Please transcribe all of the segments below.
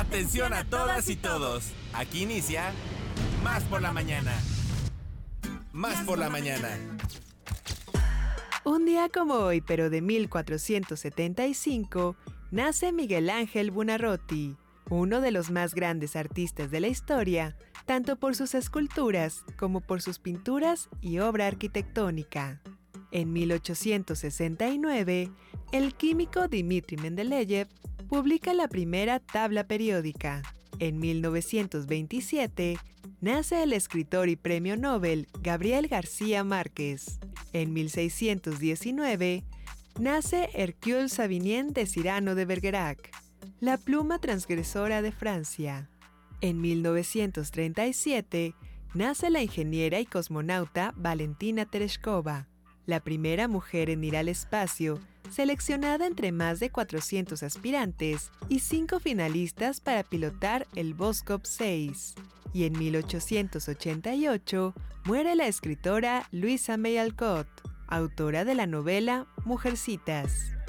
Atención a todas y todos. Aquí inicia Más por la mañana. Más por la mañana. Un día como hoy, pero de 1475, nace Miguel Ángel Buonarroti, uno de los más grandes artistas de la historia, tanto por sus esculturas como por sus pinturas y obra arquitectónica. En 1869, el químico Dmitri Mendeleev publica la primera tabla periódica. En 1927, nace el escritor y premio Nobel Gabriel García Márquez. En 1619, nace Hercule Savinien de Cyrano de Bergerac, la pluma transgresora de Francia. En 1937, nace la ingeniera y cosmonauta Valentina Tereshkova, la primera mujer en ir al espacio seleccionada entre más de 400 aspirantes y 5 finalistas para pilotar el Voskhod 6. Y en 1888 muere la escritora Luisa May Alcott, autora de la novela Mujercitas.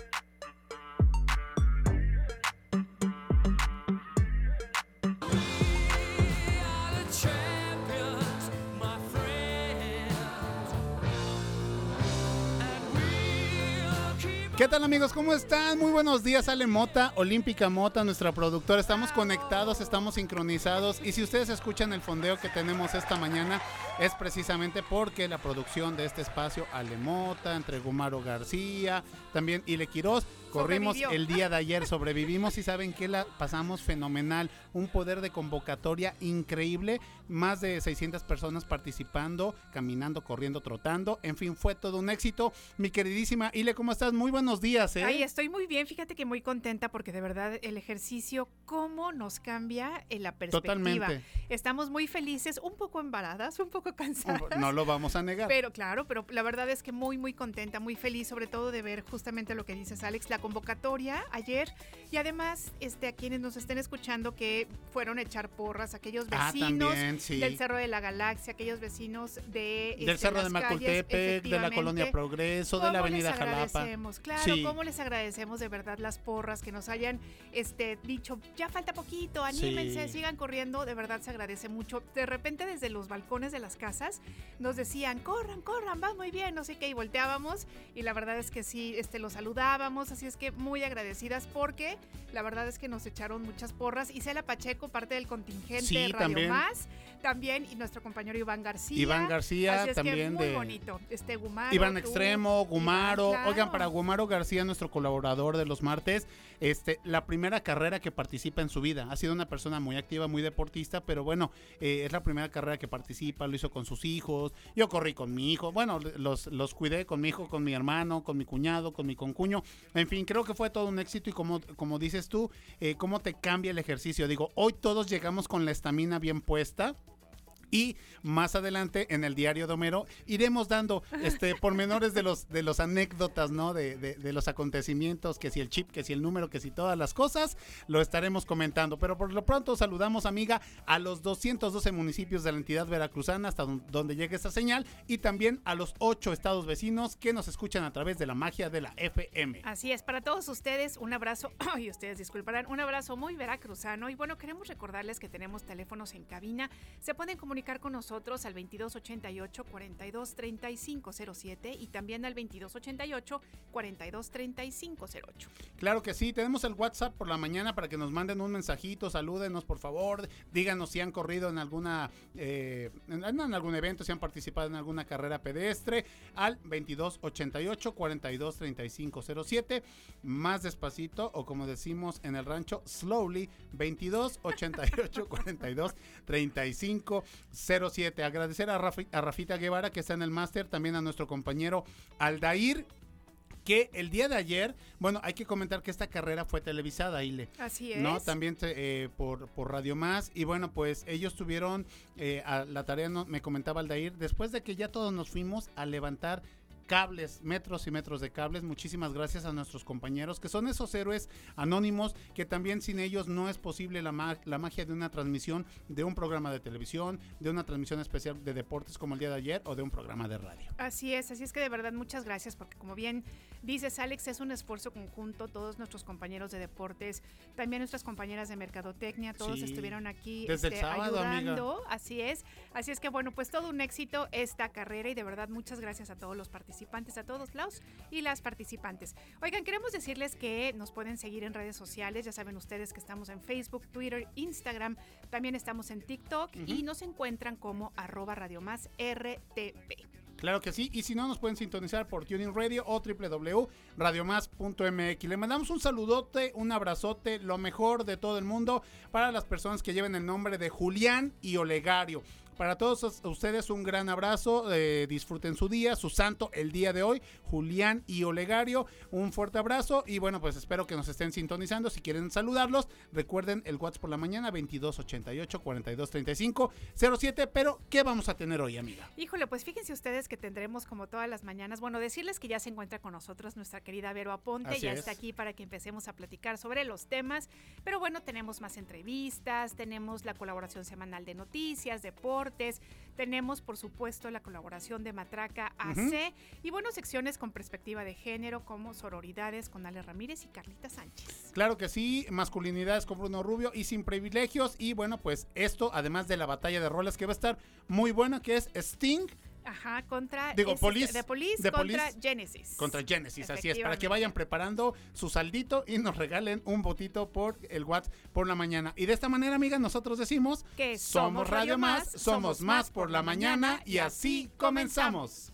¿Qué tal amigos? ¿Cómo están? Muy buenos días, Ale Mota, Olímpica Mota, nuestra productora. Estamos conectados, estamos sincronizados y si ustedes escuchan el fondeo que tenemos esta mañana es precisamente porque la producción de este espacio, Ale Mota, entre Gumaro García, también Ile Quiroz, corrimos el día de ayer, sobrevivimos y saben que la pasamos fenomenal. Un poder de convocatoria increíble, más de 600 personas participando, caminando, corriendo, trotando. En fin, fue todo un éxito. Mi queridísima Ile, ¿cómo estás? Muy buenos días, ¿eh? Ay, estoy muy bien, fíjate que muy contenta porque de verdad el ejercicio, cómo nos cambia en la perspectiva. Totalmente. Estamos muy felices, un poco embaradas, un poco cansadas. No lo vamos a negar. Pero claro, pero la verdad es que muy, muy contenta, muy feliz, sobre todo de ver justamente lo que dices, Alex, la convocatoria ayer y además este, a quienes nos estén escuchando que fueron a echar porras, aquellos Ah, vecinos también, sí. del Cerro de la Galaxia, aquellos vecinos de... Del este, Cerro de Macultepec, de la Colonia. Progreso, de la ¿Cómo Avenida Jalapa. Claro, Sí. cómo les agradecemos de verdad las porras que nos hayan este, dicho, ya falta poquito, anímense, Sí. sigan corriendo, de verdad se agradece mucho. De repente desde los balcones de las casas nos decían, corran, corran, van muy bien, no sé qué, y volteábamos y la verdad es que sí, este, los saludábamos, así es que muy agradecidas porque la verdad es que nos echaron muchas porras. Isela Pacheco, parte del contingente Sí, Radio también. Más, también, y nuestro compañero Iván García. Iván García, Así es que también muy de- bonito. Este Gumaro. Iván tú, Extremo, Gumaro. Iván, Oigan, para Gumaro García, nuestro colaborador de los martes, este, la primera carrera que participa en su vida. Ha sido una persona muy activa, muy deportista, pero bueno, eh, es la primera carrera que participa, lo hizo con sus hijos. Yo corrí con mi hijo, bueno, los, los cuidé con mi hijo, con mi hermano, con mi cuñado, con mi concuño. En fin, creo que fue todo un éxito y como, como dices tú, eh, cómo te cambia el ejercicio. Digo, hoy todos llegamos con la estamina bien puesta. Y más adelante en el diario de Homero iremos dando este pormenores de los de los anécdotas, ¿no? De, de- los acontecimientos, que si el chip, que si el número, que si todas las cosas, lo estaremos comentando. Pero por lo pronto saludamos, amiga, a los 212 municipios de la entidad veracruzana hasta don- donde llegue esta señal y también a los 8 estados vecinos que nos escuchan a través de la magia de la FM. Así es, para todos ustedes un abrazo, y ustedes disculparán, un abrazo muy veracruzano. Y bueno, queremos recordarles que tenemos teléfonos en cabina. Se pueden comunicar con nosotros al 2288 423507 y también al 2288 423508. Claro que sí, tenemos el WhatsApp por la mañana para que nos manden un mensajito, salúdenos por favor, díganos si han corrido en alguna eh, en, en algún evento, si han participado en alguna carrera pedestre al 2288 423507, más despacito o como decimos en el rancho slowly 2288 423507. Agradecer a, Rafi- a Rafita Guevara que está en el máster, también a nuestro compañero Aldair que el día de ayer, bueno, hay que comentar que esta carrera fue televisada, Ile. Así es. ¿no? También eh, por, por Radio Más. Y bueno, pues ellos tuvieron eh, a la tarea, no, me comentaba Aldair, después de que ya todos nos fuimos a levantar cables, metros y metros de cables. Muchísimas gracias a nuestros compañeros, que son esos héroes anónimos, que también sin ellos no es posible la, la magia de una transmisión de un programa de televisión, de una transmisión especial de deportes como el día de ayer o de un programa de radio. Así es, así es que de verdad muchas gracias, porque como bien dices, Alex, es un esfuerzo conjunto, todos nuestros compañeros de deportes, también nuestras compañeras de mercadotecnia, todos estuvieron aquí Desde el este, sábado, ayudando, así es, así es que bueno, pues todo un éxito esta carrera y de verdad muchas gracias a todos los participantes, a todos los y las participantes. Oigan, queremos decirles que nos pueden seguir en redes sociales, ya saben ustedes que estamos en Facebook, Twitter, Instagram, también estamos en TikTok y nos encuentran como arroba Radio Más RTP. Claro que sí, y si no, nos pueden sintonizar por Tuning Radio o www.radiomás.mx. Le mandamos un saludote, un abrazote, lo mejor de todo el mundo para las personas que lleven el nombre de Julián y Olegario. Para todos ustedes un gran abrazo, eh, disfruten su día, su santo el día de hoy, Julián y Olegario, un fuerte abrazo y bueno, pues espero que nos estén sintonizando, si quieren saludarlos, recuerden el WhatsApp por la mañana 2288 4235 07, pero ¿qué vamos a tener hoy, amiga? Híjole, pues fíjense ustedes que tendremos como todas las mañanas, bueno, decirles que ya se encuentra con nosotros nuestra querida Vero Aponte, ya está aquí para que empecemos a platicar sobre los temas, pero bueno, tenemos más entrevistas, tenemos la colaboración semanal de noticias, deportes, tenemos, por supuesto, la colaboración de Matraca AC y bueno, secciones con perspectiva de género como Sororidades con Ale Ramírez y Carlita Sánchez. Claro que sí, masculinidades con Bruno Rubio y sin privilegios. Y bueno, pues esto, además de la batalla de roles que va a estar muy buena, que es Sting Ajá, contra Digo, Police, de Police contra Genesis. Contra Genesis, así es, para que vayan preparando su saldito y nos regalen un botito por el WhatsApp por la mañana. Y de esta manera, amigas, nosotros decimos que somos Radio Más, somos más por la mañana y así comenzamos.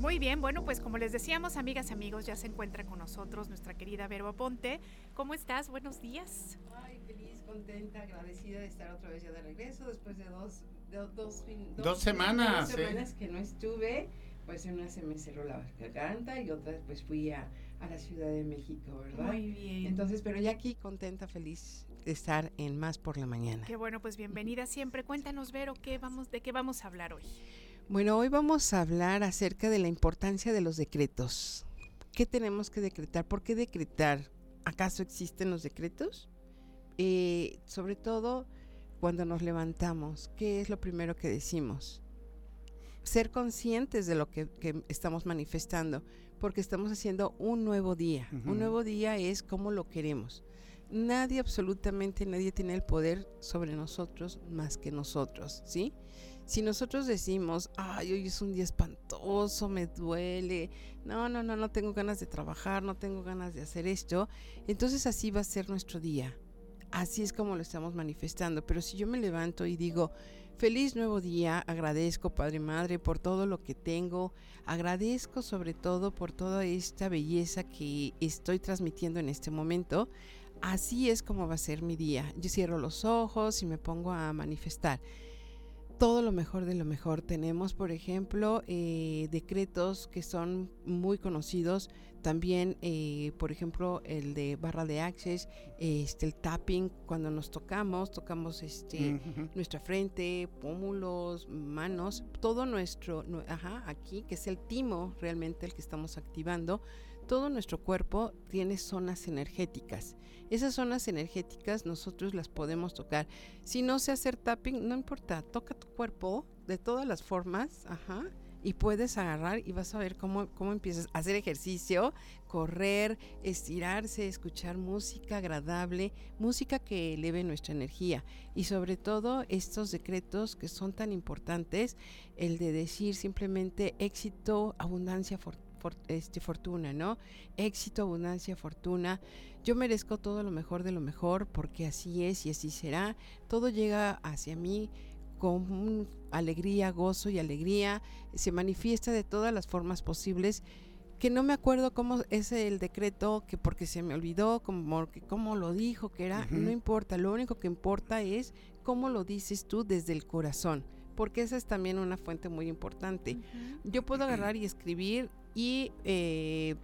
Muy bien, bueno, pues como les decíamos, amigas y amigos, ya se encuentra con nosotros nuestra querida Verbo Ponte. ¿Cómo estás? Buenos días. Ay, feliz, contenta, agradecida de estar otra vez ya de regreso después de dos, dos, dos, semanas. Dos semanas que no estuve, pues una se me cerró la garganta y otra pues fui a, a la Ciudad de México, ¿verdad? Muy bien. Entonces, pero ya aquí contenta, feliz de estar en Más por la Mañana. Qué bueno, pues bienvenida siempre. Cuéntanos, Vero, ¿qué vamos, ¿de qué vamos a hablar hoy? Bueno, hoy vamos a hablar acerca de la importancia de los decretos. ¿Qué tenemos que decretar? ¿Por qué decretar? ¿Acaso existen los decretos? Eh, sobre todo cuando nos levantamos, ¿qué es lo primero que decimos? Ser conscientes de lo que, estamos manifestando, porque estamos haciendo un nuevo día. Un nuevo día es como lo queremos. Nadie, absolutamente nadie tiene el poder sobre nosotros más que nosotros, ¿sí? Si nosotros decimos, ay, hoy es un día espantoso, me duele, no, no, no, no tengo ganas de trabajar, no tengo ganas de hacer esto, entonces así va a ser nuestro día. Así es como lo estamos manifestando. Pero si yo me levanto y digo, feliz nuevo día, agradezco Padre Madre por todo lo que tengo, agradezco sobre todo por toda esta belleza que estoy transmitiendo en este momento, así es como va a ser mi día. Yo cierro los ojos y me pongo a manifestar todo lo mejor de lo mejor. Tenemos, por ejemplo, eh, decretos que son muy conocidos. También, eh, por ejemplo, el de barra de access, este, el tapping, cuando nos tocamos, tocamos este, nuestra frente, pómulos, manos, todo nuestro, ajá, aquí, que es el timo realmente el que estamos activando todo nuestro cuerpo tiene zonas energéticas. Esas zonas energéticas nosotros las podemos tocar. Si no sé hacer tapping, no importa, toca tu cuerpo de todas las formas, y puedes agarrar y vas a ver cómo, cómo empiezas a hacer ejercicio, correr, estirarse, escuchar música agradable, música que eleve nuestra energía y sobre todo estos decretos que son tan importantes, el de decir simplemente éxito, abundancia, fortuna for- este, fortuna, ¿no? Éxito, abundancia, fortuna. Yo merezco todo lo mejor de lo mejor porque así es y así será. Todo llega hacia mí con alegría, gozo y alegría. Se manifiesta de todas las formas posibles. Que no me acuerdo cómo es el decreto, que porque se me olvidó, como que cómo lo dijo, que era, Ujú. no importa, lo único que importa es cómo lo dices tú desde el corazón, porque esa es también una fuente muy importante. Ujú. Yo puedo agarrar y escribir y eh,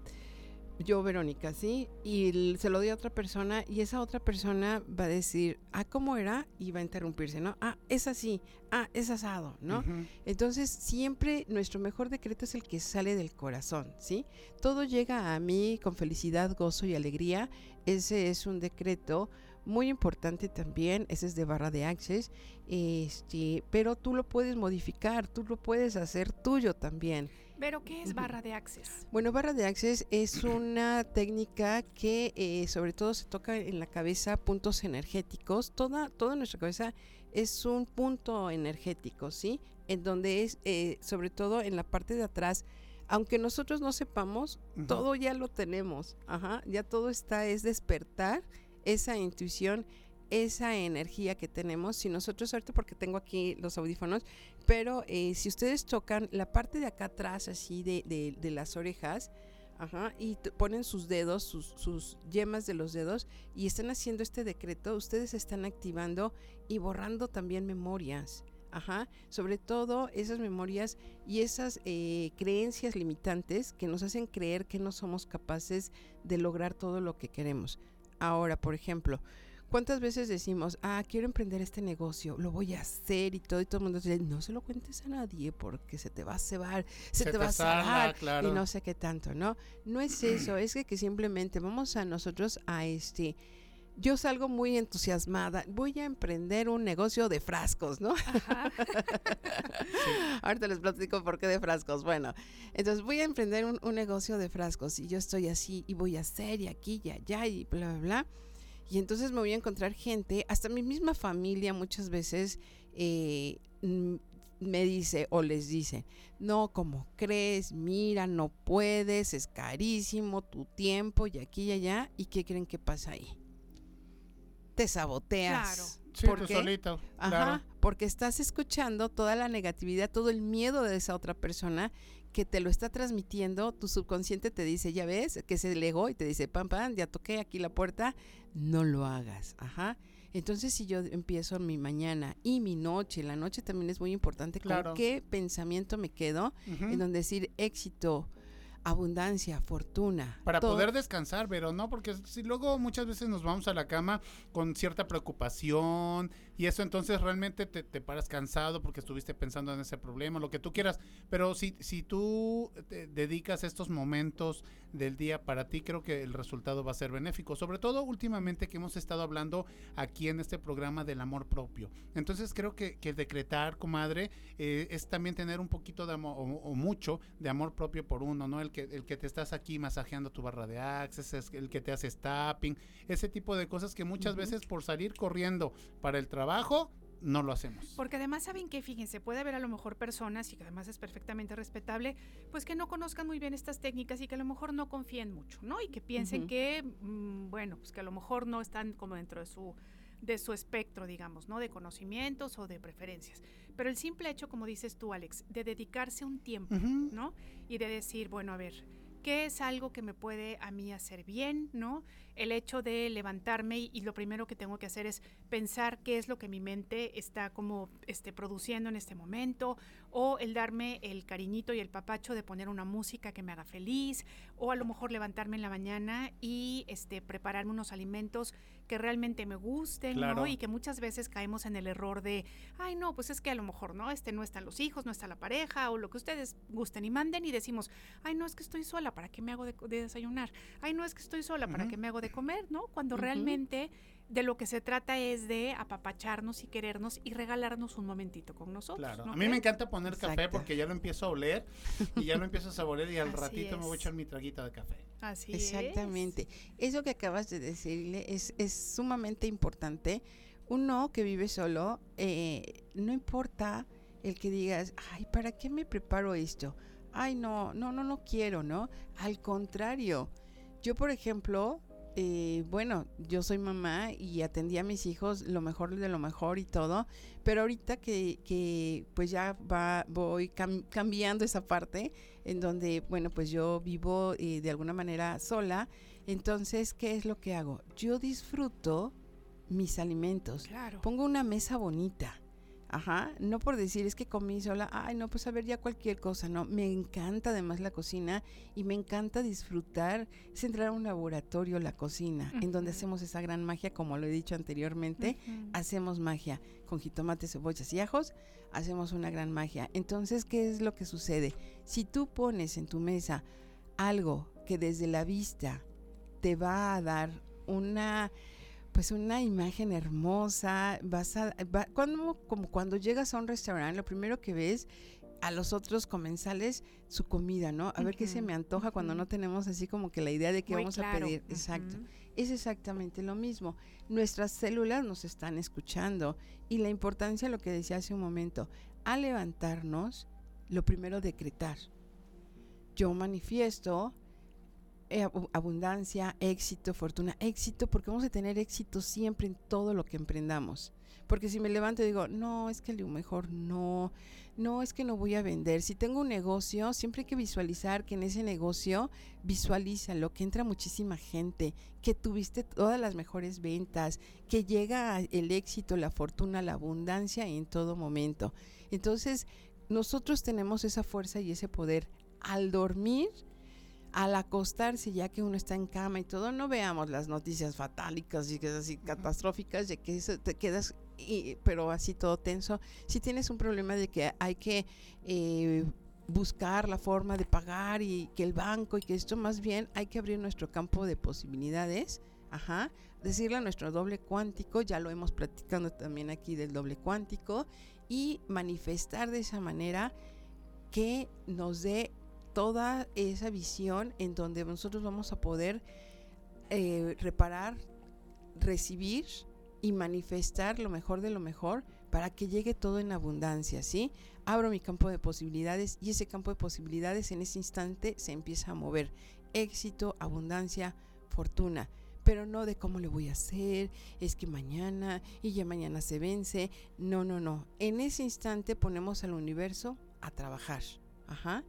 yo, Verónica, ¿sí? Y se lo doy a otra persona y esa otra persona va a decir, ah, ¿cómo era? Y va a interrumpirse, ¿no? Ah, es así, ah, es asado, ¿no? Entonces, siempre nuestro mejor decreto es el que sale del corazón, ¿sí? Todo llega a mí con felicidad, gozo y alegría. Ese es un decreto muy importante también, ese es de barra de access, este, pero tú lo puedes modificar, tú lo puedes hacer tuyo también. Pero, ¿qué es barra de access? Bueno, barra de access es una técnica que eh, sobre todo se toca en la cabeza puntos energéticos. Toda, toda nuestra cabeza es un punto energético, ¿sí? En donde es, eh, sobre todo en la parte de atrás, aunque nosotros no sepamos, todo ya lo tenemos. Ajá, ya todo está, es despertar esa intuición, esa energía que tenemos. Si nosotros, porque tengo aquí los audífonos, pero eh, si ustedes tocan la parte de acá atrás, así de, de- las orejas, ajá, y ponen sus dedos, sus, sus yemas de los dedos, y están haciendo este decreto, ustedes están activando y borrando también memorias. Ajá, sobre todo esas memorias y esas eh, creencias limitantes que nos hacen creer que no somos capaces de lograr todo lo que queremos. Ahora, por ejemplo, ¿cuántas veces decimos, ah, quiero emprender este negocio, lo voy a hacer y todo, y todo el mundo dice, no se lo cuentes a nadie porque se te va a cebar, se, te, va a cebar claro. y no sé qué tanto, ¿no? No es eso, es que, que simplemente vamos a nosotros a este... Yo salgo muy entusiasmada, voy a emprender un negocio de frascos, ¿no? Ajá. Ahorita les platico por qué de frascos. Bueno, entonces voy a emprender un, un negocio de frascos y yo estoy así y voy a hacer y aquí y allá y bla, bla, bla. Y entonces me voy a encontrar gente, hasta mi misma familia muchas veces eh, me dice o les dice, no, como crees, mira, no puedes, es carísimo tu tiempo y aquí y allá. ¿Y qué creen que pasa ahí? Te saboteas. Claro. Sí, ¿Por tú qué? solito. Ajá, Claro. porque estás escuchando toda la negatividad, todo el miedo de esa otra persona que te lo está transmitiendo, tu subconsciente te dice, ya ves, que se legó y te dice, pam, pam, ya toqué aquí la puerta, no lo hagas, ajá. Entonces, si yo empiezo mi mañana y mi noche, la noche también es muy importante, Claro. con qué pensamiento me quedo, en donde decir éxito, abundancia, fortuna. Para todo- poder descansar, pero no, porque si luego muchas veces nos vamos a la cama con cierta preocupación y eso entonces realmente te, te paras cansado porque estuviste pensando en ese problema, lo que tú quieras. Pero si, si tú te dedicas estos momentos del día para ti, creo que el resultado va a ser benéfico. Sobre todo últimamente que hemos estado hablando aquí en este programa del amor propio. Entonces creo que, que decretar, comadre, eh, es también tener un poquito de amor, o, o mucho de amor propio por uno, ¿no? El que, el que te estás aquí masajeando tu barra de access, es el que te haces tapping, ese tipo de cosas que muchas Ujú. veces por salir corriendo para el trabajo, no lo hacemos. Porque además saben que, fíjense, puede haber a lo mejor personas, y que además es perfectamente respetable, pues que no conozcan muy bien estas técnicas y que a lo mejor no confíen mucho, ¿no? Y que piensen que, mm, bueno, pues que a lo mejor no están como dentro de su de su espectro, digamos, ¿no? De conocimientos o de preferencias. Pero el simple hecho, como dices tú, Alex, de dedicarse un tiempo. ¿no? Y de decir, bueno, a ver, ¿qué es algo que me puede a mí hacer bien, ¿no? El hecho de levantarme y, lo primero que tengo que hacer es pensar qué es lo que mi mente está como este, produciendo en este momento, o el darme el cariñito y el papacho de poner una música que me haga feliz, o a lo mejor levantarme en la mañana y este, prepararme unos alimentos que realmente me gusten, Claro. ¿no? Y que muchas veces caemos en el error de, ay, no, pues es que a lo mejor, ¿no? Este no están los hijos, no está la pareja, o lo que ustedes gusten y manden y decimos, ay, no, es que estoy sola, ¿para qué me hago de, de desayunar? Ay, no, es que estoy sola, ¿para qué me hago de comer, ¿no? Cuando realmente de lo que se trata es de apapacharnos y querernos y regalarnos un momentito con nosotros. Claro. ¿no A mí me encanta poner café porque ya lo empiezo a oler y ya lo empiezo a saborear y al Así ratito me voy a echar mi traguita de café. Así Exactamente. Eso que acabas de decirle es, es sumamente importante. Uno que vive solo, eh, no importa el que digas, ay, ¿para qué me preparo esto? ay, no, no, no, no quiero, ¿no? Al contrario, yo, por ejemplo, eh, bueno, yo soy mamá y atendí a mis hijos lo mejor de lo mejor y todo, pero ahorita que, que pues ya va, voy cam- cambiando esa parte en donde, bueno, pues yo vivo eh, de alguna manera sola, entonces, ¿qué es lo que hago? Yo disfruto mis alimentos, Claro. pongo una mesa bonita. Ajá, no por decir es que comí sola, ay no, pues a ver ya cualquier cosa, no, me encanta además la cocina y me encanta disfrutar, es entrar a un laboratorio, la cocina, en donde hacemos esa gran magia, como lo he dicho anteriormente, hacemos magia con jitomates, cebollas y ajos, hacemos una gran magia. Entonces, ¿qué es lo que sucede? Si tú pones en tu mesa algo que desde la vista te va a dar una pues una imagen hermosa, vas a va- cuando como cuando llegas a un restaurante, lo primero que ves a los otros comensales su comida, ¿no? A ver qué se me antoja cuando no tenemos así como que la idea de qué Muy vamos claro. a pedir. Exacto. Es exactamente lo mismo. Nuestras células nos están escuchando y la importancia, lo que decía hace un momento, al levantarnos, lo primero decretar. Yo manifiesto abundancia, éxito, fortuna, éxito, porque vamos a tener éxito siempre en todo lo que emprendamos. Porque si me levanto y digo, no, es que lo mejor no, no, es que no voy a vender. Si tengo un negocio, siempre hay que visualizar que en ese negocio, visualízalo, que entra muchísima gente, que tuviste todas las mejores ventas, que llega el éxito, la fortuna, la abundancia en todo momento. Entonces, nosotros tenemos esa fuerza y ese poder. Al dormir, al acostarse, ya que uno está en cama y todo, no veamos las noticias fatálicas y que así catastróficas de que eso te quedas, y- pero así todo tenso. Si tienes un problema de que hay que eh, buscar la forma de pagar y que el banco y que esto más bien hay que abrir nuestro campo de posibilidades, ajá, decirle a nuestro doble cuántico, ya lo hemos platicado también aquí del doble cuántico, y manifestar de esa manera que nos dé toda esa visión en donde nosotros vamos a poder eh, reparar, recibir y manifestar lo mejor de lo mejor para que llegue todo en abundancia, ¿sí? Abro mi campo de posibilidades y ese campo de posibilidades en ese instante se empieza a mover. Éxito, abundancia, fortuna. Pero no de cómo le voy a hacer, es que mañana y ya mañana se vence. No, no, no. En ese instante ponemos al universo a trabajar. Ajá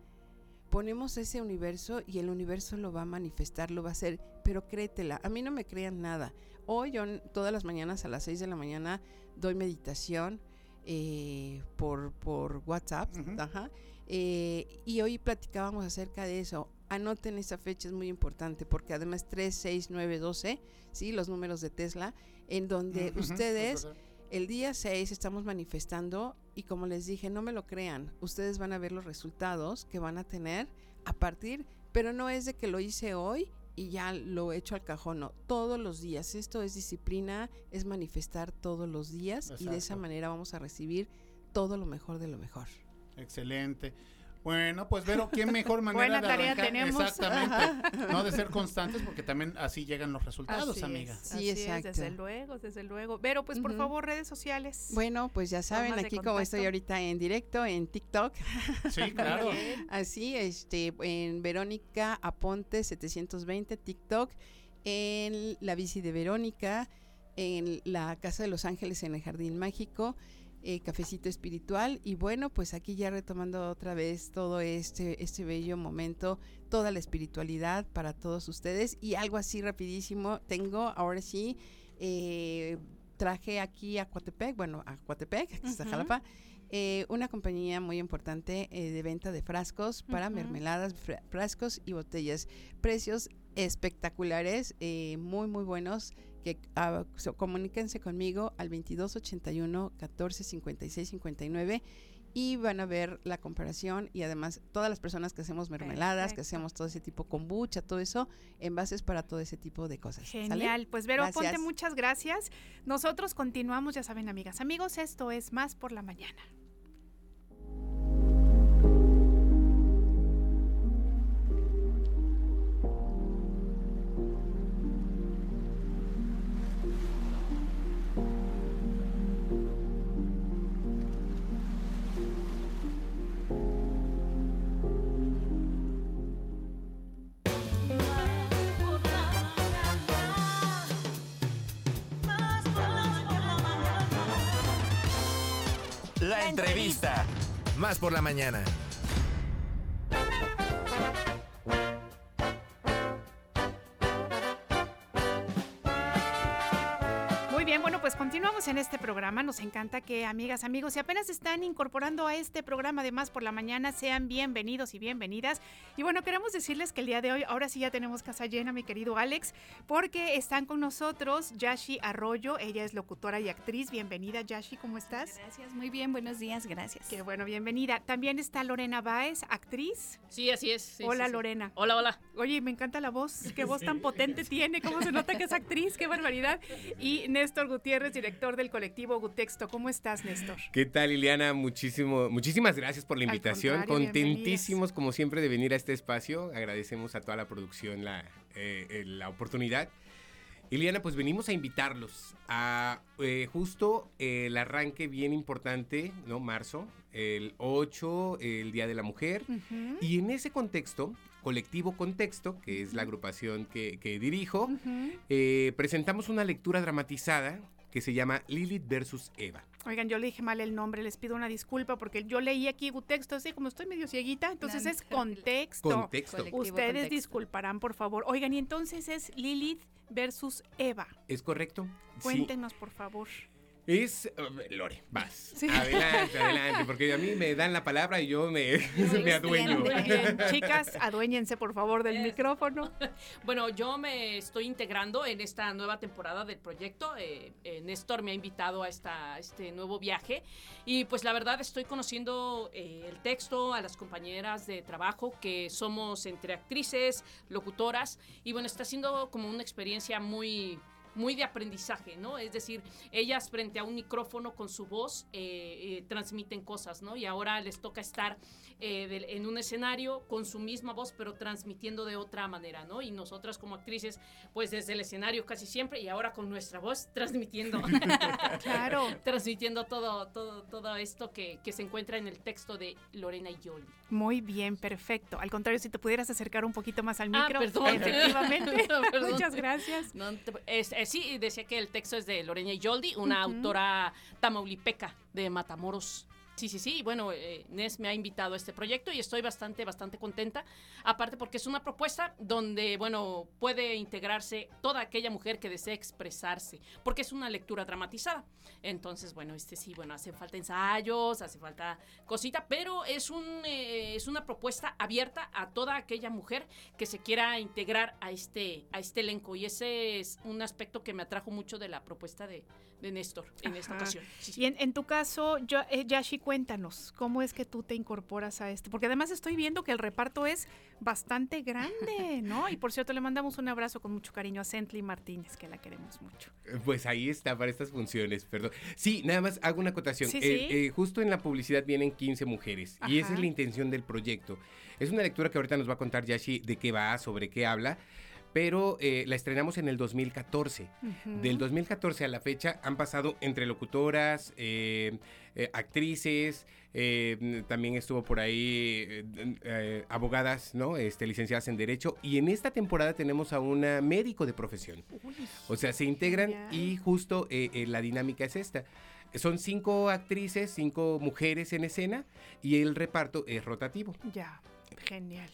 ponemos ese universo y el universo lo va a manifestar, lo va a hacer, pero créetela, a mí no me crean nada. Hoy yo todas las mañanas a las 6 de la mañana doy meditación eh, por, por WhatsApp, ajá, eh, y hoy platicábamos acerca de eso. Anoten esa fecha, es muy importante, porque además 3, 6, 9, 12, ¿sí? los números de Tesla, en donde ustedes el día 6 estamos manifestando y como les dije, no me lo crean, ustedes van a ver los resultados que van a tener a partir, pero no es de que lo hice hoy y ya lo he hecho al cajón, no, todos los días. Esto es disciplina, es manifestar todos los días y de esa manera vamos a recibir todo lo mejor de lo mejor. Excelente. Bueno, pues Vero, qué mejor manera Buena de tarea arrancar? tenemos. Exactamente. no de ser constantes porque también así llegan los resultados, Así amiga. es, Sí, así es, exacto. desde luego, desde luego. Pero pues por Ujú. favor, redes sociales. Bueno, pues ya saben, aquí como estoy ahorita en directo en TikTok, Sí, claro. Así, este, en Verónica Aponte 720 TikTok, en la bici de Verónica, en la Casa de los Ángeles en el Jardín Mágico, eh, Cafecito Espiritual y bueno, pues aquí ya retomando otra vez todo este, este bello momento, toda la espiritualidad para todos ustedes y algo así rapidísimo, tengo ahora sí, eh, traje aquí a Coatepec, bueno, a Coatepec, aquí está. Jalapa, eh, una compañía muy importante eh, de venta de frascos para mermeladas, fra- frascos y botellas. Precios espectaculares, eh, muy, muy buenos. Que ah, so- comuníquense conmigo al 2281 14 56 59 y van a ver la comparación y además todas las personas que hacemos mermeladas, que hacemos todo ese tipo kombucha, todo eso, envases para todo ese tipo de cosas. ¿sale? Genial, pues Vero Ponte, muchas gracias. Nosotros continuamos, ya saben, amigas, amigos, esto es Más por la Mañana. Entrevista. Más por la mañana. Pues continuamos en este programa. Nos encanta que, amigas, amigos, si apenas están incorporando a este programa de Más por la Mañana, sean bienvenidos y bienvenidas. Y bueno, queremos decirles que el día de hoy, ahora sí ya tenemos casa llena, mi querido Alex, porque están con nosotros Yashi Arroyo. Ella es locutora y actriz. Bienvenida, Yashi, ¿cómo estás? Gracias, muy bien, buenos días, gracias. Qué bueno, bienvenida. También está Lorena Báez, actriz. Sí, así es. sí, Hola, sí, sí. Lorena. Hola, hola. Oye, me encanta la voz, qué voz tan potente tiene, cómo se nota que es actriz, qué barbaridad. Y Néstor Gutiérrez, director del colectivo Gutexto. ¿Cómo estás, Néstor? ¿Qué tal, Liliana? Muchísimo, muchísimas gracias por la invitación. Contentísimos, como siempre, de venir a este espacio. Agradecemos a toda la producción la, eh, eh, la oportunidad. Liliana, pues venimos a invitarlos a eh, justo el arranque bien importante, ¿no? Marzo, el 8, el Día de la Mujer. Ujú, Y en ese contexto, Colectivo Contexto, que es la agrupación que, que dirijo, eh, presentamos una lectura dramatizada que se llama Lilith versus Eva. Oigan, yo le dije mal el nombre, les pido una disculpa porque yo leí aquí Gutexto, así como estoy medio cieguita, entonces No, es contexto. Contexto. Colectivo Ustedes Contexto. disculparán, por favor. Oigan, y entonces es Lilith versus Eva. ¿Es correcto? Sí. Cuéntenos, por favor. Es. uh, Lore, vas. Sí. Adelante, adelante, porque a mí me dan la palabra y yo me, me adueño. Bien, chicas, aduéñense, por favor, del micrófono. Bueno, yo me estoy integrando en esta nueva temporada del proyecto. eh, eh, Néstor me ha invitado a, esta, este nuevo viaje y pues la verdad estoy conociendo eh, el texto, a las compañeras de trabajo que somos entre actrices, locutoras y bueno, está siendo como una experiencia muy muy de aprendizaje, ¿no? Es decir, ellas frente a un micrófono con su voz eh, eh, transmiten cosas, ¿no? Y ahora les toca estar eh, del- en un escenario con su misma voz, pero transmitiendo de otra manera, ¿no? Y nosotras como actrices, pues desde el escenario casi siempre y ahora con nuestra voz transmitiendo, Claro. transmitiendo todo, todo, todo esto que, que se encuentra en el texto de Lorena y Yoli. Muy bien, perfecto. Al contrario, si te pudieras acercar un poquito más al Ah, micro. perdón. Efectivamente. Perdón. Muchas gracias. No es- sí, decía que el texto es de Lorena Yoldi, una autora tamaulipeca de Matamoros. Sí, sí, sí. Bueno, eh, Nes me ha invitado a este proyecto y estoy bastante, bastante contenta. Aparte porque es una propuesta donde, bueno, puede integrarse toda aquella mujer que desee expresarse, porque es una lectura dramatizada. Entonces, bueno, este sí, bueno, hace falta ensayos, hace falta cosita, pero es, un, eh, es una propuesta abierta a toda aquella mujer que se quiera integrar a este, a este elenco. Y ese es un aspecto que me atrajo mucho de la propuesta de, de Néstor en esta Ajá. ocasión. Sí, sí. Y en, en tu caso, yo, eh, Yashi, cuéntanos, ¿cómo es que tú te incorporas a esto? Porque además estoy viendo que el reparto es bastante grande, ¿no? Y por cierto, le mandamos un abrazo con mucho cariño a Cently Martínez, que la queremos mucho. Pues ahí está para estas funciones, perdón. Sí, nada más hago una acotación. Sí, Eh, sí. eh, justo en la publicidad vienen 15 mujeres y esa es la intención del proyecto. Es una lectura que ahorita nos va a contar Yashi de qué va, sobre qué habla, pero eh, la estrenamos en el 2014. Ujú. Del 2014 a la fecha han pasado entre locutoras, eh, eh, actrices, eh, también estuvo por ahí eh, eh, abogadas, ¿no? Este, licenciadas en Derecho. Y en esta temporada tenemos a una médico de profesión. O sea, se integran y justo la dinámica es esta. Son cinco actrices, cinco mujeres en escena y el reparto es rotativo. ya, genial.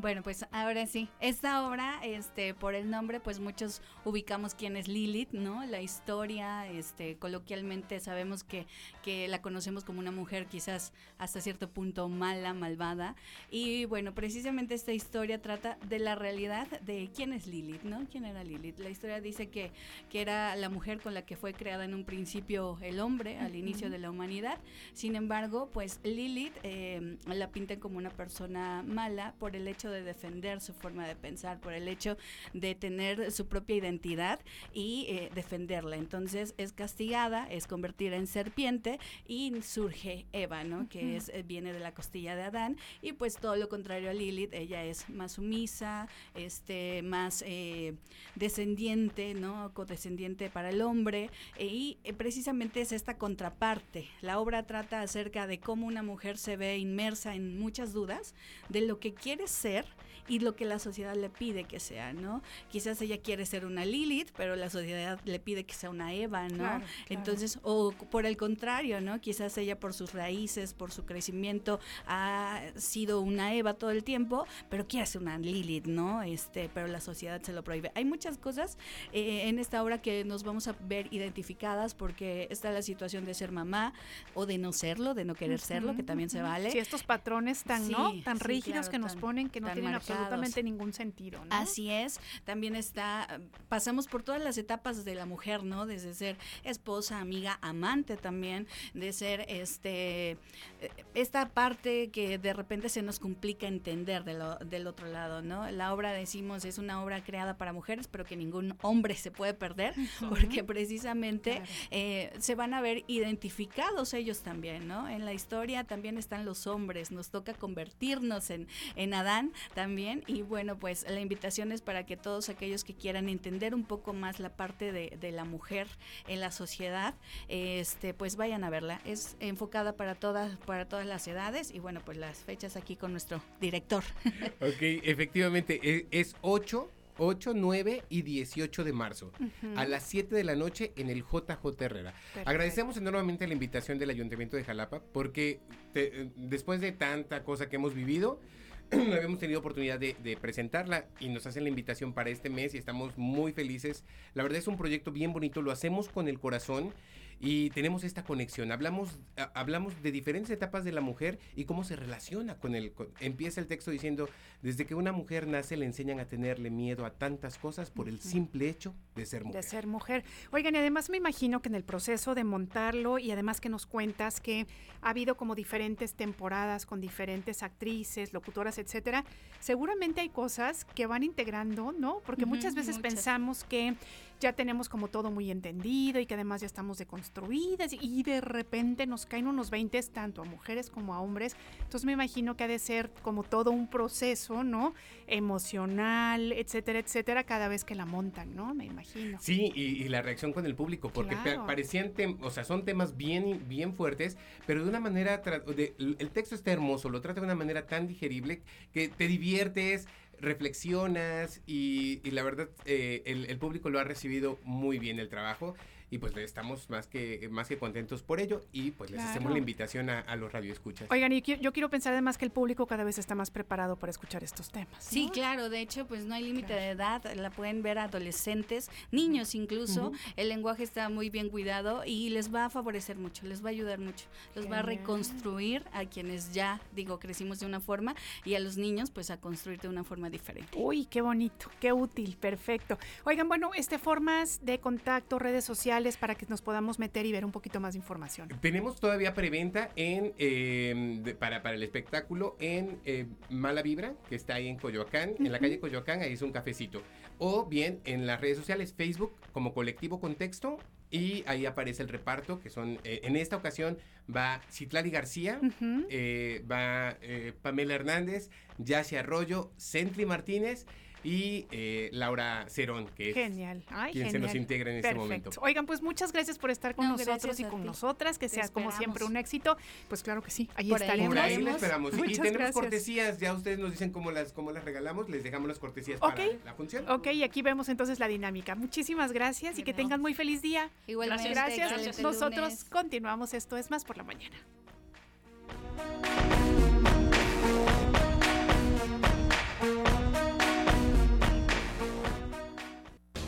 Bueno, pues ahora sí, esta obra, este, por el nombre, pues muchos ubicamos quién es Lilith, ¿no? La historia, este, coloquialmente sabemos que, que la conocemos como una mujer quizás hasta cierto punto mala, malvada. Y bueno, precisamente esta historia trata de la realidad de quién es Lilith, ¿no? ¿Quién era Lilith? La historia dice que, que era la mujer con la que fue creada en un principio el hombre al inicio de la humanidad. Sin embargo, pues Lilith eh, la pintan como una persona mala por el hecho de defender su forma de pensar, por el hecho de tener su propia identidad y eh, defenderla. Entonces es castigada, es convertida en serpiente y surge Eva, ¿no? Que es, eh, viene de la costilla de Adán y pues todo lo contrario a Lilith, ella es más sumisa, este, más eh, descendiente, ¿no? Codescendiente para el hombre e- y eh, precisamente es esta contraparte. La obra trata acerca de cómo una mujer se ve inmersa en muchas dudas de lo que quiere ser ser y lo que la sociedad le pide que sea, ¿no? Quizás ella quiere ser una Lilith, pero la sociedad le pide que sea una Eva, ¿no? Claro, claro. Entonces, o por el contrario, ¿no? Quizás ella por sus raíces, por su crecimiento, ha sido una Eva todo el tiempo, pero quiere ser una Lilith, ¿no? Este, pero la sociedad se lo prohíbe. Hay muchas cosas eh, en esta obra que nos vamos a ver identificadas porque está la situación de ser mamá o de no serlo, de no querer serlo, que también se vale. Sí, estos patrones tan, ¿no? Tan sí, rígidos claro, que nos tan- ponen que no tienen marcados. Absolutamente ningún sentido, ¿no? Así es, también está, pasamos por todas las etapas de la mujer, ¿no? Desde ser esposa, amiga, amante también, de ser este, eh, esta parte que de repente se nos complica entender de lo- del otro lado, ¿no? La obra, decimos, es una obra creada para mujeres, pero que ningún hombre se puede perder, porque precisamente Claro. eh, se van a ver identificados ellos también, ¿no? En la historia también están los hombres, nos toca convertirnos en, en Adán también y bueno, pues la invitación es para que todos aquellos que quieran entender un poco más la parte de, de la mujer en la sociedad, este, pues vayan a verla. Es enfocada para todas, para todas las edades y bueno, pues las fechas aquí con nuestro director. Ok, efectivamente, e- es 8, 8, 9 y 18 de marzo. A las 7 de la noche en el JJ Herrera. Perfecto. Agradecemos enormemente la invitación del Ayuntamiento de Jalapa porque te- eh, después de tanta cosa que hemos vivido, no habíamos tenido oportunidad de, de presentarla y nos hacen la invitación para este mes y estamos muy felices. La verdad es un proyecto bien bonito, lo hacemos con el corazón y tenemos esta conexión. Hablamos, a- hablamos de diferentes etapas de la mujer y cómo se relaciona con el... con- empieza el texto diciendo, desde que una mujer nace le enseñan a tenerle miedo a tantas cosas por el simple hecho de ser mujer. de ser mujer. Oigan, y además me imagino que en el proceso de montarlo y además que nos cuentas que ha habido como diferentes temporadas con diferentes actrices, locutoras, etcétera, seguramente hay cosas que van integrando, ¿no? Porque muchas veces muchas. pensamos que ya tenemos como todo muy entendido y que además ya estamos deconstruidas y de repente nos caen unos 20 tanto a mujeres como a hombres. Entonces me imagino que ha de ser como todo un proceso, ¿no? Emocional, etcétera, etcétera, cada vez que la montan, ¿no? Me imagino. Sí, y, y la reacción con el público, porque Claro. parecían, o sea, son temas bien, bien fuertes, pero de una manera, de- el texto está hermoso, lo trata de una manera tan digerible que te diviertes, reflexionas y, y la verdad eh, el, el público lo ha recibido muy bien el trabajo y pues estamos más que, más que contentos por ello y pues les hacemos la invitación a, a los radioescuchas. Oigan, y qui- yo quiero pensar además que el público cada vez está más preparado para escuchar estos temas. Sí, claro, de hecho, pues no hay límite Claro. de edad, la pueden ver adolescentes, niños incluso, el lenguaje está muy bien cuidado y les va a favorecer mucho, les va a ayudar mucho, los va a reconstruir a quienes ya, digo, crecimos de una forma y a los niños pues a construir de una forma diferente. Uy, qué bonito, qué útil, perfecto. Oigan, bueno, este formas de contacto, redes sociales para que nos podamos meter y ver un poquito más de información. Tenemos todavía preventa en eh, de- para, para el espectáculo en eh, Mala Vibra, que está ahí en Coyoacán, en la calle Coyoacán, ahí es un cafecito. O bien en las redes sociales, Facebook como Colectivo Contexto, y ahí aparece el reparto, que son, eh, en esta ocasión va Citlali García, eh, va eh, Pamela Hernández, Yashi Arroyo, Centli Martínez y eh, Laura Cerón, que es Genial. Ay, quien se nos integra en este Perfecto. momento. Oigan, pues muchas gracias por estar con No, nosotros gracias y con ti. nosotras, que sea como siempre un éxito. Pues claro que sí, ahí Por ahí estaremos. Por ahí esperamos. y Muchas tenemos gracias. cortesías, ya ustedes nos dicen cómo las, cómo las regalamos, les dejamos las cortesías Ok. para la función. Ok, y aquí vemos entonces la dinámica. Muchísimas gracias y que tengan muy feliz día. Igualmente, Gracias. excelente Nosotros lunes. continuamos. Esto es más por la mañana.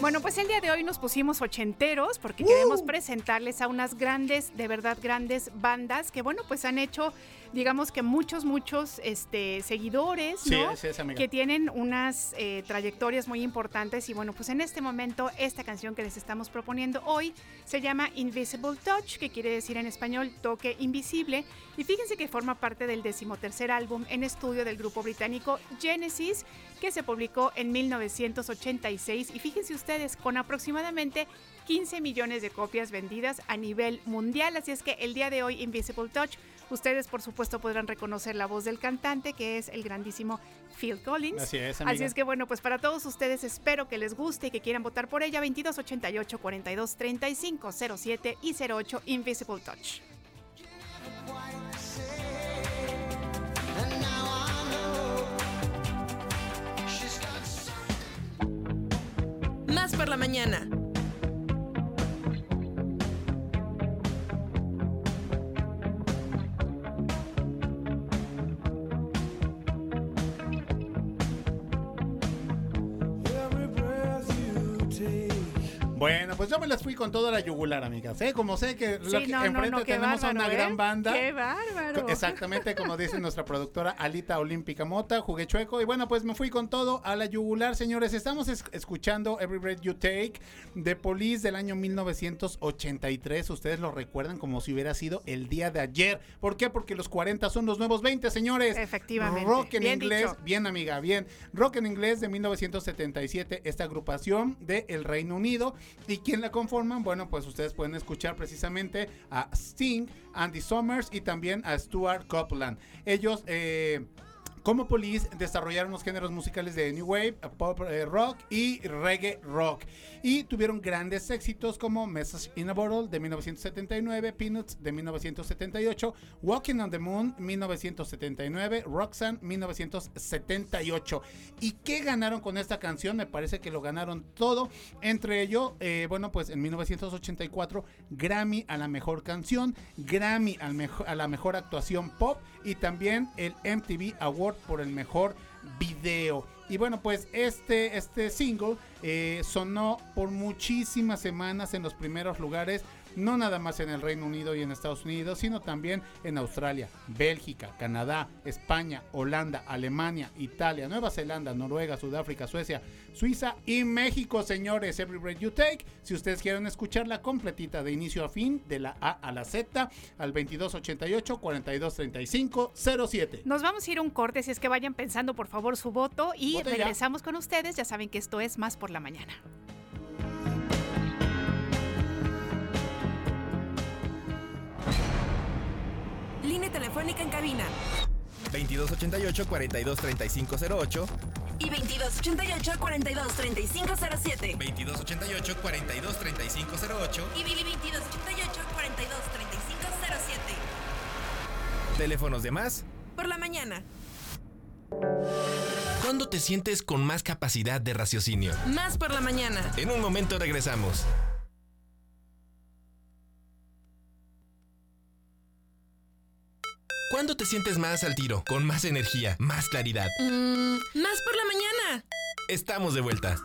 Bueno, pues el día de hoy nos pusimos ochenteros porque queremos presentarles a unas grandes, de verdad grandes bandas que, bueno, pues han hecho, digamos que muchos, muchos este, seguidores, Sí, ¿no? así es, amiga. que tienen unas eh, trayectorias muy importantes y bueno, pues en este momento esta canción que les estamos proponiendo hoy se llama Invisible Touch, que quiere decir en español toque invisible y fíjense que forma parte del decimotercer álbum en estudio del grupo británico Genesis que se publicó en 1986 y fíjense ustedes con aproximadamente 15 millones de copias vendidas a nivel mundial, así es que el día de hoy Invisible Touch Ustedes, por supuesto, podrán reconocer la voz del cantante, que es el grandísimo Phil Collins. Así es, Así amiga. es que bueno, pues para todos ustedes espero que les guste y que quieran votar por ella 2288 42 35 07 y 08 Invisible Touch. Más por la mañana. Bueno, pues yo me las fui con toda la yugular, amigas. ¿eh? Como sé que, lo Sí, que no, enfrente no, tenemos a una ¿eh? gran banda. ¡Qué bárbaro! Exactamente como dice nuestra productora Alita Olímpica Mota, jugué chueco. Y bueno, pues me fui con todo a la yugular, señores. Estamos es- escuchando Every Breath You Take de Police del año 1983. Ustedes lo recuerdan como si hubiera sido el día de ayer. ¿Por qué? Porque los 40 son los nuevos 20, señores. Efectivamente. Rock en Bien inglés, dicho. bien amiga, bien. Rock en inglés de 1977, esta agrupación de el Reino Unido. ¿Y quién la conforman? Bueno, pues ustedes pueden escuchar precisamente a Sting, Andy Summers y también a Stuart Copeland. Ellos... eh, como Police desarrollaron los géneros musicales de New Wave, Pop eh, Rock y Reggae Rock. Y tuvieron grandes éxitos como Message in a Bottle de 1979, Peanuts de 1978, Walking on the Moon 1979, Roxanne 1978. ¿Y qué ganaron con esta canción? Me parece que lo ganaron todo. Entre ello, eh, bueno, pues en 1984, Grammy a la mejor canción, Grammy a la mejor actuación pop y también el MTV Award por el mejor video. Y bueno, pues este, este single eh, sonó por muchísimas semanas en los primeros lugares, no nada más en el Reino Unido y en Estados Unidos, sino también en Australia, Bélgica, Canadá, España, Holanda, Alemania, Italia, Nueva Zelanda, Noruega, Sudáfrica, Suecia, Suiza y México, señores. Every Breath You Take. Si ustedes quieren escucharla completita de inicio a fin, de la A a la Z, al 2288 4235 07. Nos vamos a ir un corte, si es que vayan pensando por favor su voto y ya. regresamos con ustedes. Ya saben que esto es más por la mañana. Línea telefónica en cabina. 2288 423508 Y 2288 423507. 2288 423508 Y Billy 2288 423507. Teléfonos de más. Por la mañana. ¿Cuándo te sientes con más capacidad de raciocinio? Más por la mañana. En un momento regresamos. ¿Cuándo te sientes más al tiro, con más energía, más claridad? Mm, más por la mañana. Estamos de vuelta.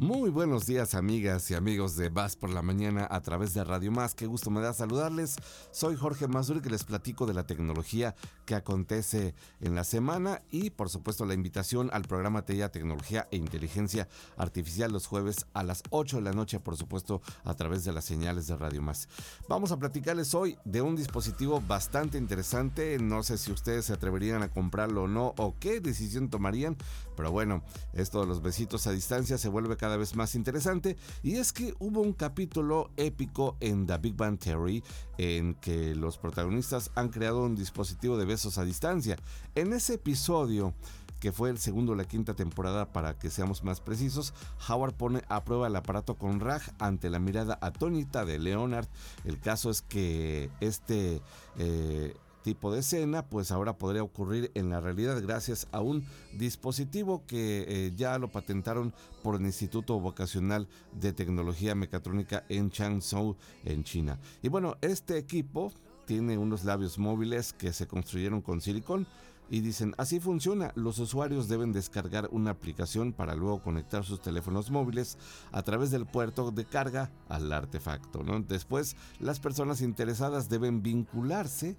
Muy buenos días amigas y amigos de Vas por la Mañana a través de Radio Más. Qué gusto me da saludarles. Soy Jorge Mazuri que les platico de la tecnología que acontece en la semana y por supuesto la invitación al programa TEIA Tecnología e Inteligencia Artificial los jueves a las 8 de la noche por supuesto a través de las señales de Radio Más. Vamos a platicarles hoy de un dispositivo bastante interesante. No sé si ustedes se atreverían a comprarlo o no o qué decisión tomarían, pero bueno, esto de los besitos a distancia se vuelve cada vez más interesante y es que hubo un capítulo épico en The Big Bang Theory en que los protagonistas han creado un dispositivo de besos a distancia. En ese episodio que fue el segundo de la quinta temporada para que seamos más precisos, Howard pone a prueba el aparato con Raj ante la mirada atónita de Leonard. El caso es que este eh, tipo de escena pues ahora podría ocurrir en la realidad gracias a un dispositivo que eh, ya lo patentaron por el Instituto Vocacional de Tecnología Mecatrónica en Changzhou en China. Y bueno, este equipo tiene unos labios móviles que se construyeron con silicón y dicen, así funciona, los usuarios deben descargar una aplicación para luego conectar sus teléfonos móviles a través del puerto de carga al artefacto. Después, las personas interesadas deben vincularse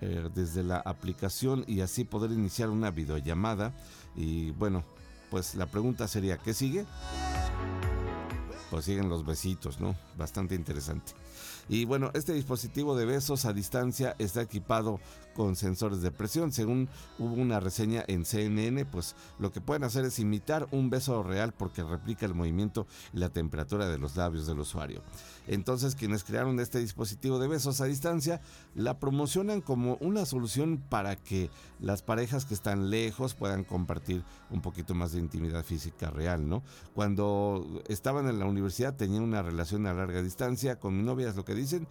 eh, desde la aplicación y así poder iniciar una videollamada. Y bueno, pues la pregunta sería, ¿qué sigue? Pues siguen los besitos, ¿no? Bastante interesante. Y bueno, este dispositivo de besos a distancia está equipado con sensores de presión. Según hubo una reseña en CNN, pues lo que pueden hacer es imitar un beso real porque replica el movimiento y la temperatura de los labios del usuario. Entonces quienes crearon este dispositivo de besos a distancia la promocionan como una solución para que las parejas que están lejos puedan compartir un poquito más de intimidad física real, ¿no? Cuando estaban en la universidad tenían una relación a larga distancia con mi novia, es lo que dicen,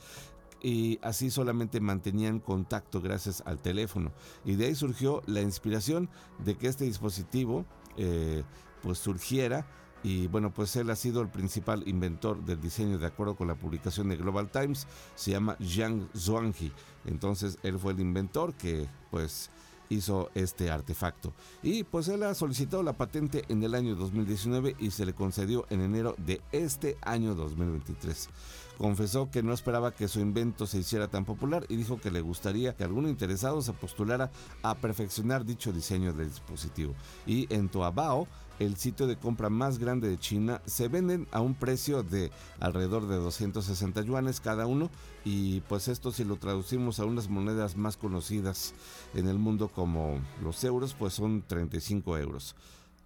y así solamente mantenían contacto gracias al teléfono. Y de ahí surgió la inspiración de que este dispositivo eh, pues surgiera y bueno, pues él ha sido el principal inventor del diseño de acuerdo con la publicación de Global Times, se llama Zhang Zhuanghi. Entonces él fue el inventor que pues hizo este artefacto. Y pues él ha solicitado la patente en el año 2019 y se le concedió en enero de este año 2023. Confesó que no esperaba que su invento se hiciera tan popular y dijo que le gustaría que algún interesado se postulara a perfeccionar dicho diseño del dispositivo. Y en Toabao, el sitio de compra más grande de China, se venden a un precio de alrededor de 260 yuanes cada uno y pues esto si lo traducimos a unas monedas más conocidas en el mundo como los euros, pues son 35 euros.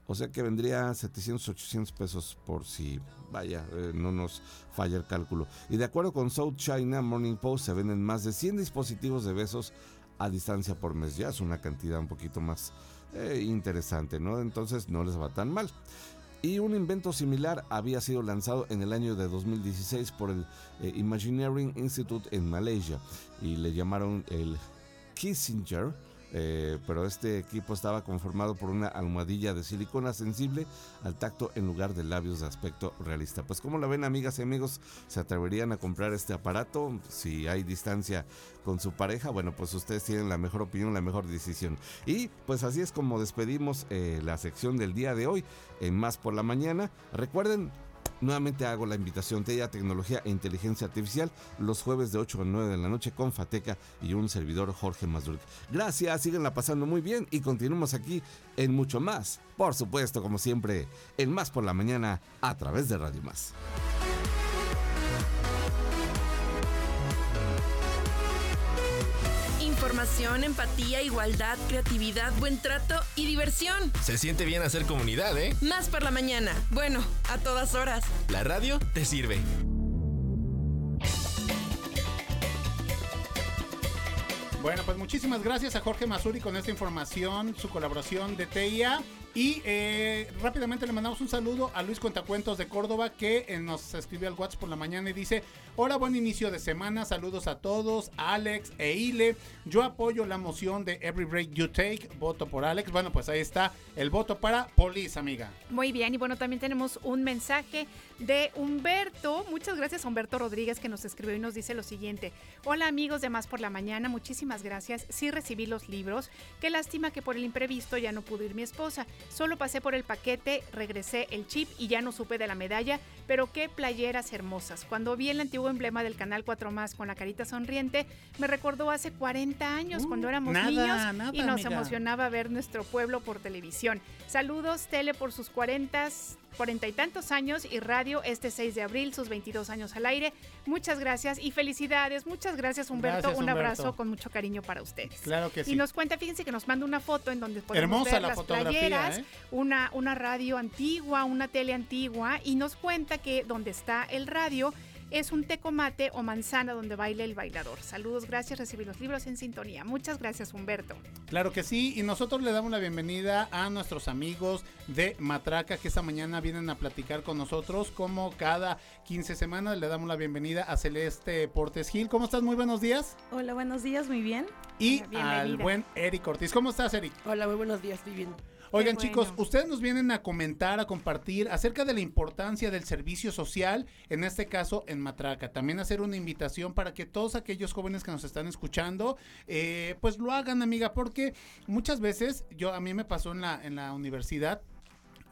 O sea que vendría 700, 800 pesos por si, vaya, eh, no nos falla el cálculo. Y de acuerdo con South China Morning Post, se venden más de 100 dispositivos de besos a distancia por mes. Ya es una cantidad un poquito más eh, interesante, ¿no? Entonces no les va tan mal. Y un invento similar había sido lanzado en el año de 2016 por el eh, Imagineering Institute en Malaysia y le llamaron el Kissinger eh, pero este equipo estaba conformado por una almohadilla de silicona sensible al tacto en lugar de labios de aspecto realista. Pues como la ven amigas y amigos, se atreverían a comprar este aparato si hay distancia con su pareja. Bueno, pues ustedes tienen la mejor opinión, la mejor decisión. Y pues así es como despedimos eh, la sección del día de hoy en Más por la Mañana. Recuerden Nuevamente hago la invitación de ella, tecnología e inteligencia artificial los jueves de 8 a 9 de la noche con Fateca y un servidor Jorge Mazurk. Gracias, síganla pasando muy bien y continuamos aquí en mucho más. Por supuesto, como siempre, en Más por la Mañana a través de Radio Más. Información, empatía, igualdad, creatividad, buen trato y diversión. Se siente bien hacer comunidad, ¿eh? Más por la mañana. Bueno, a todas horas. La radio te sirve. Bueno, pues muchísimas gracias a Jorge Mazuri con esta información, su colaboración de TIA. Y eh, rápidamente le mandamos un saludo a Luis Cuentacuentos de Córdoba que eh, nos escribió al WhatsApp por la mañana y dice, hola, buen inicio de semana, saludos a todos, Alex e Ile, yo apoyo la moción de Every Break You Take, voto por Alex, bueno pues ahí está el voto para Polis, amiga. Muy bien, y bueno, también tenemos un mensaje de Humberto, muchas gracias a Humberto Rodríguez que nos escribió y nos dice lo siguiente, hola amigos de Más por la Mañana, muchísimas gracias, sí recibí los libros, qué lástima que por el imprevisto ya no pudo ir mi esposa. Solo pasé por el paquete, regresé el chip y ya no supe de la medalla, pero qué playeras hermosas. Cuando vi el antiguo emblema del Canal 4 Más con la carita sonriente, me recordó hace 40 años, cuando éramos nada, niños nada, y nos amiga. emocionaba ver nuestro pueblo por televisión. Saludos, Tele, por sus 40 cuarenta y tantos años y radio este 6 de abril, sus 22 años al aire. Muchas gracias y felicidades. Muchas gracias, Humberto. Gracias, Un Humberto. abrazo con mucho cariño para ustedes. Claro que sí. Y nos cuenta, fíjense que nos manda una foto en donde podemos Hermosa ver la las playeras, ¿eh? una, una radio antigua, una tele antigua, y nos cuenta que donde está el radio es un tecomate o manzana donde baila el bailador. Saludos, gracias, recibí los libros en sintonía. Muchas gracias, Humberto. Claro que sí, y nosotros le damos la bienvenida a nuestros amigos de Matraca que esta mañana vienen a platicar con nosotros como cada 15 semanas. Le damos la bienvenida a Celeste Portes Gil. ¿Cómo estás? Muy buenos días. Hola, buenos días, muy bien. Y Bienvenida. al buen Eric Ortiz. ¿Cómo estás, Eric? Hola, muy buenos días, estoy bien. Oigan chicos, ustedes nos vienen a comentar, a compartir acerca de la importancia del servicio social, en este caso en Matraca. También hacer una invitación para que todos aquellos jóvenes que nos están escuchando, eh, pues lo hagan, amiga, porque muchas veces, yo a mí me pasó en la, en la universidad,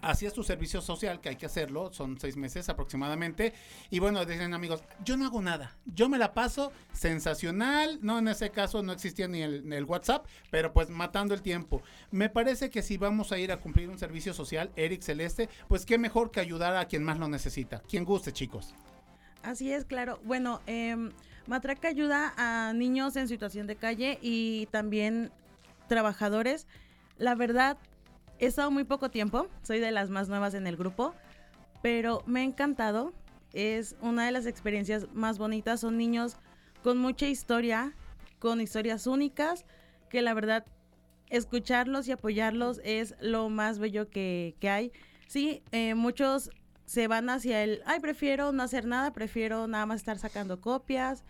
hacías tu servicio social, que hay que hacerlo, son seis meses aproximadamente, y bueno, dicen amigos, yo no hago nada, yo me la paso sensacional, no, en ese caso no existía ni el, el WhatsApp, pero pues matando el tiempo. Me parece que si vamos a ir a cumplir un servicio social, Eric Celeste, pues qué mejor que ayudar a quien más lo necesita, quien guste chicos. Así es, claro. Bueno, em, Matraca ayuda a niños en situación de calle y también trabajadores. La verdad, he estado muy poco tiempo, soy de las más nuevas en el grupo, pero me ha encantado. Es una de las experiencias más bonitas. Son niños con mucha historia, con historias únicas, que la verdad, escucharlos y apoyarlos es lo más bello que, que hay. Sí, eh, muchos se van hacia el, ay, prefiero no hacer nada, prefiero nada más estar sacando copias.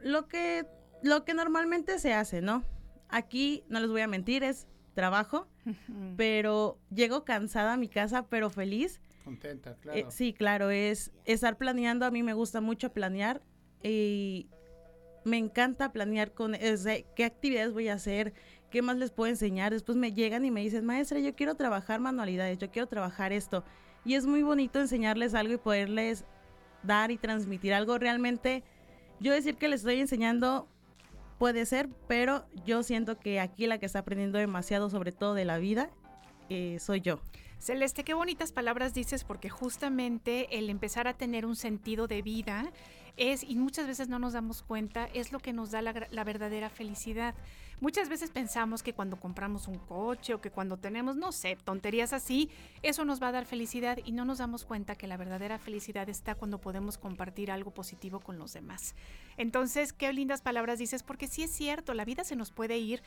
Lo que lo que normalmente se hace, ¿no? Aquí no les voy a mentir, es trabajo, pero llego cansada a mi casa, pero feliz. Contenta, Eh, claro. sí, claro, es estar planeando, a mí me gusta mucho planear y me encanta planear con es de qué actividades voy a hacer, qué más les puedo enseñar. Después me llegan y me dicen, maestra, yo quiero trabajar manualidades, yo quiero trabajar esto. Y es muy bonito enseñarles algo y poderles dar y transmitir algo. Realmente, yo decir que les estoy enseñando puede ser, pero yo siento que aquí la que está aprendiendo demasiado, sobre todo de la vida, eh, soy yo. Celeste, qué bonitas palabras dices porque justamente el empezar a tener un sentido de vida es, y muchas veces no nos damos cuenta, es lo que nos da la, la verdadera felicidad. Muchas veces pensamos que cuando compramos un coche o que cuando tenemos, no sé, tonterías así, eso nos va a dar felicidad y no nos damos cuenta que la verdadera felicidad está cuando podemos compartir algo positivo con los demás. Entonces, qué lindas palabras dices, porque sí es cierto, la vida se nos puede ir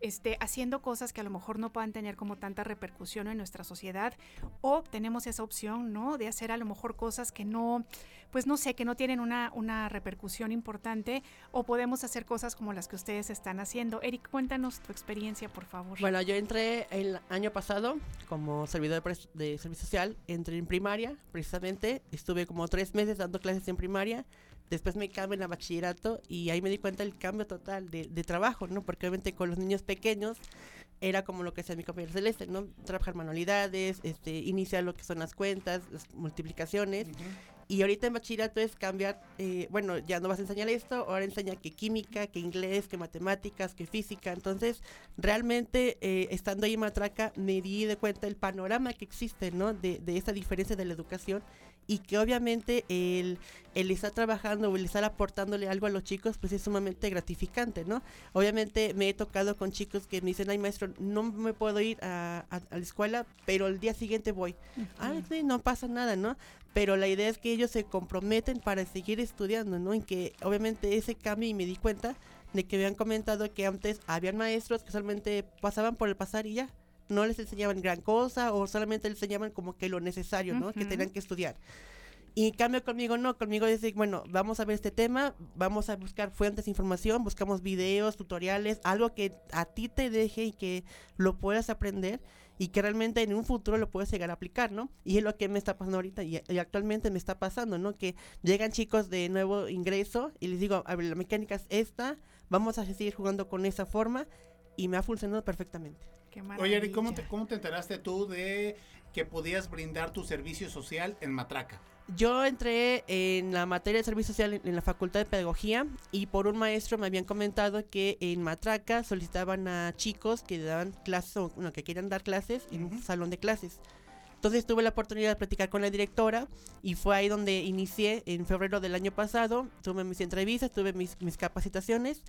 este, haciendo cosas que a lo mejor no puedan tener como tanta repercusión en nuestra sociedad o tenemos esa opción, ¿no? De hacer a lo mejor cosas que no, pues no sé, que no tienen una, una repercusión importante o podemos hacer cosas como las que ustedes están haciendo. Eric, cuéntanos tu experiencia, por favor. Bueno, yo entré el año pasado como servidor de servicio social, entré en primaria, precisamente, estuve como tres meses dando clases en primaria, después me cambié a bachillerato y ahí me di cuenta del cambio total de, de trabajo, ¿no? Porque obviamente con los niños pequeños era como lo que hacía mi compañero Celeste, ¿no? Trabajar manualidades, este, iniciar lo que son las cuentas, las multiplicaciones. Y ahorita en bachillerato es cambiar, eh, bueno, ya no vas a enseñar esto, ahora enseña que química, que inglés, que matemáticas, que física. Entonces, realmente, eh, estando ahí en Matraca, me di de cuenta el panorama que existe, ¿no? De, de esa diferencia de la educación y que obviamente el, el estar trabajando o el estar aportándole algo a los chicos, pues es sumamente gratificante, ¿no? Obviamente me he tocado con chicos que me dicen, ay maestro, no me puedo ir a, a- a la escuela, pero el día siguiente voy. Ah, sí, no pasa nada, ¿no? Pero la idea es que ellos se comprometen para seguir estudiando, ¿no? En que obviamente ese cambio y me di cuenta de que habían comentado que antes habían maestros que solamente pasaban por el pasar y ya. No les enseñaban gran cosa o solamente les enseñaban como que lo necesario, ¿no? Que Ujú. tenían que estudiar. Y en cambio conmigo no, conmigo decir, bueno, vamos a ver este tema, vamos a buscar fuentes de información, buscamos videos, tutoriales, algo que a ti te deje y que lo puedas aprender y que realmente en un futuro lo puedes llegar a aplicar, ¿no? Y es lo que me está pasando ahorita y, y actualmente me está pasando, ¿no? Que llegan chicos de nuevo ingreso y les digo, a ver, la mecánica es esta, vamos a seguir jugando con esa forma y me ha funcionado perfectamente. Oye, Eric, ¿cómo te, ¿cómo te enteraste tú de que podías brindar tu servicio social en Matraca? Yo entré en la materia de servicio social en, en la Facultad de Pedagogía y por un maestro me habían comentado que en Matraca solicitaban a chicos que daban clases o bueno, que querían dar clases en un salón de clases. Entonces tuve la oportunidad de platicar con la directora y fue ahí donde inicié en febrero del año pasado. Tuve mis entrevistas, tuve mis, mis capacitaciones.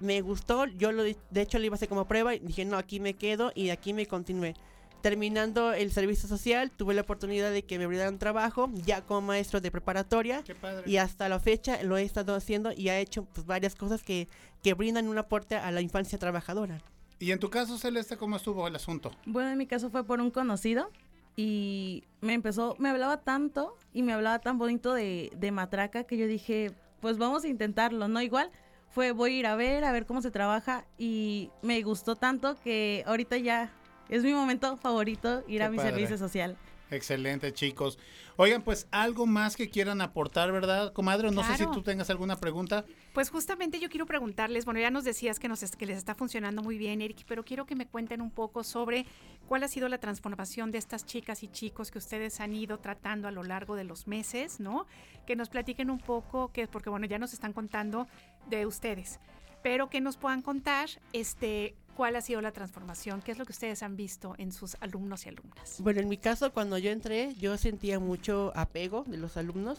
Me gustó, yo lo, de de hecho lo iba a hacer como prueba y dije, no, aquí me quedo y aquí me continué. Terminando el servicio social, tuve la oportunidad de que me brindaran trabajo ya como maestro de preparatoria. Y hasta la fecha lo he estado haciendo y ha hecho pues, varias cosas que, que brindan un aporte a la infancia trabajadora. Y en tu caso, Celeste, ¿cómo estuvo el asunto? Bueno, en mi caso fue por un conocido y me empezó, me hablaba tanto y me hablaba tan bonito de, de matraca que yo dije, pues vamos a intentarlo, ¿no? Igual fue, voy a ir a ver, a ver cómo se trabaja y me gustó tanto que ahorita ya es mi momento favorito ir Qué a mi padre. servicio social. Excelente, chicos. Oigan, pues algo más que quieran aportar, ¿verdad, comadre? No sé si tú tengas alguna pregunta. Pues justamente yo quiero preguntarles, bueno, ya nos decías que, nos, que les está funcionando muy bien, Eric, pero quiero que me cuenten un poco sobre cuál ha sido la transformación de estas chicas y chicos que ustedes han ido tratando a lo largo de los meses, ¿no? Que nos platiquen un poco, que, porque bueno, ya nos están contando de ustedes, pero que nos puedan contar este, cuál ha sido la transformación, qué es lo que ustedes han visto en sus alumnos y alumnas. Bueno, en mi caso, cuando yo entré, yo sentía mucho apego de los alumnos.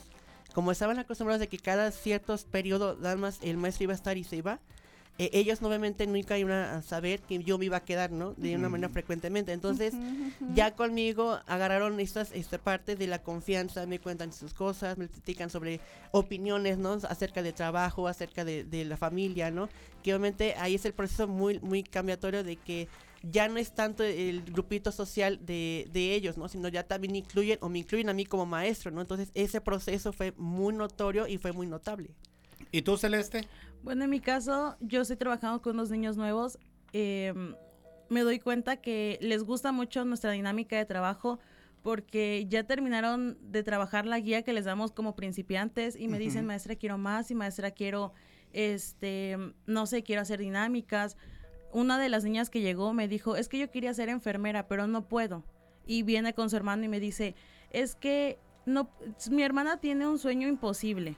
Como estaban acostumbrados de que cada ciertos periodos, nada más el maestro iba a estar y se iba, eh, ellos obviamente nunca iban a saber que yo me iba a quedar, ¿no? De una manera frecuentemente. Entonces, ya conmigo agarraron estas esta parte de la confianza, me cuentan sus cosas, me platican sobre opiniones, ¿no? Acerca de trabajo, acerca de, de la familia, ¿no? Que obviamente ahí es el proceso muy, muy cambiatorio de que ya no es tanto el grupito social de, de ellos, ¿no? Sino ya también incluyen o me incluyen a mí como maestro, ¿no? Entonces ese proceso fue muy notorio y fue muy notable. ¿Y tú, Celeste? Bueno, en mi caso, yo estoy trabajando con unos niños nuevos. em, me doy cuenta que les gusta mucho nuestra dinámica de trabajo porque ya terminaron de trabajar la guía que les damos como principiantes y me dicen, maestra, quiero más y maestra, quiero, este, no sé, quiero hacer dinámicas. Una de las niñas que llegó me dijo, es que yo quería ser enfermera, pero no puedo. Y viene con su hermano y me dice, es que no, mi hermana tiene un sueño imposible.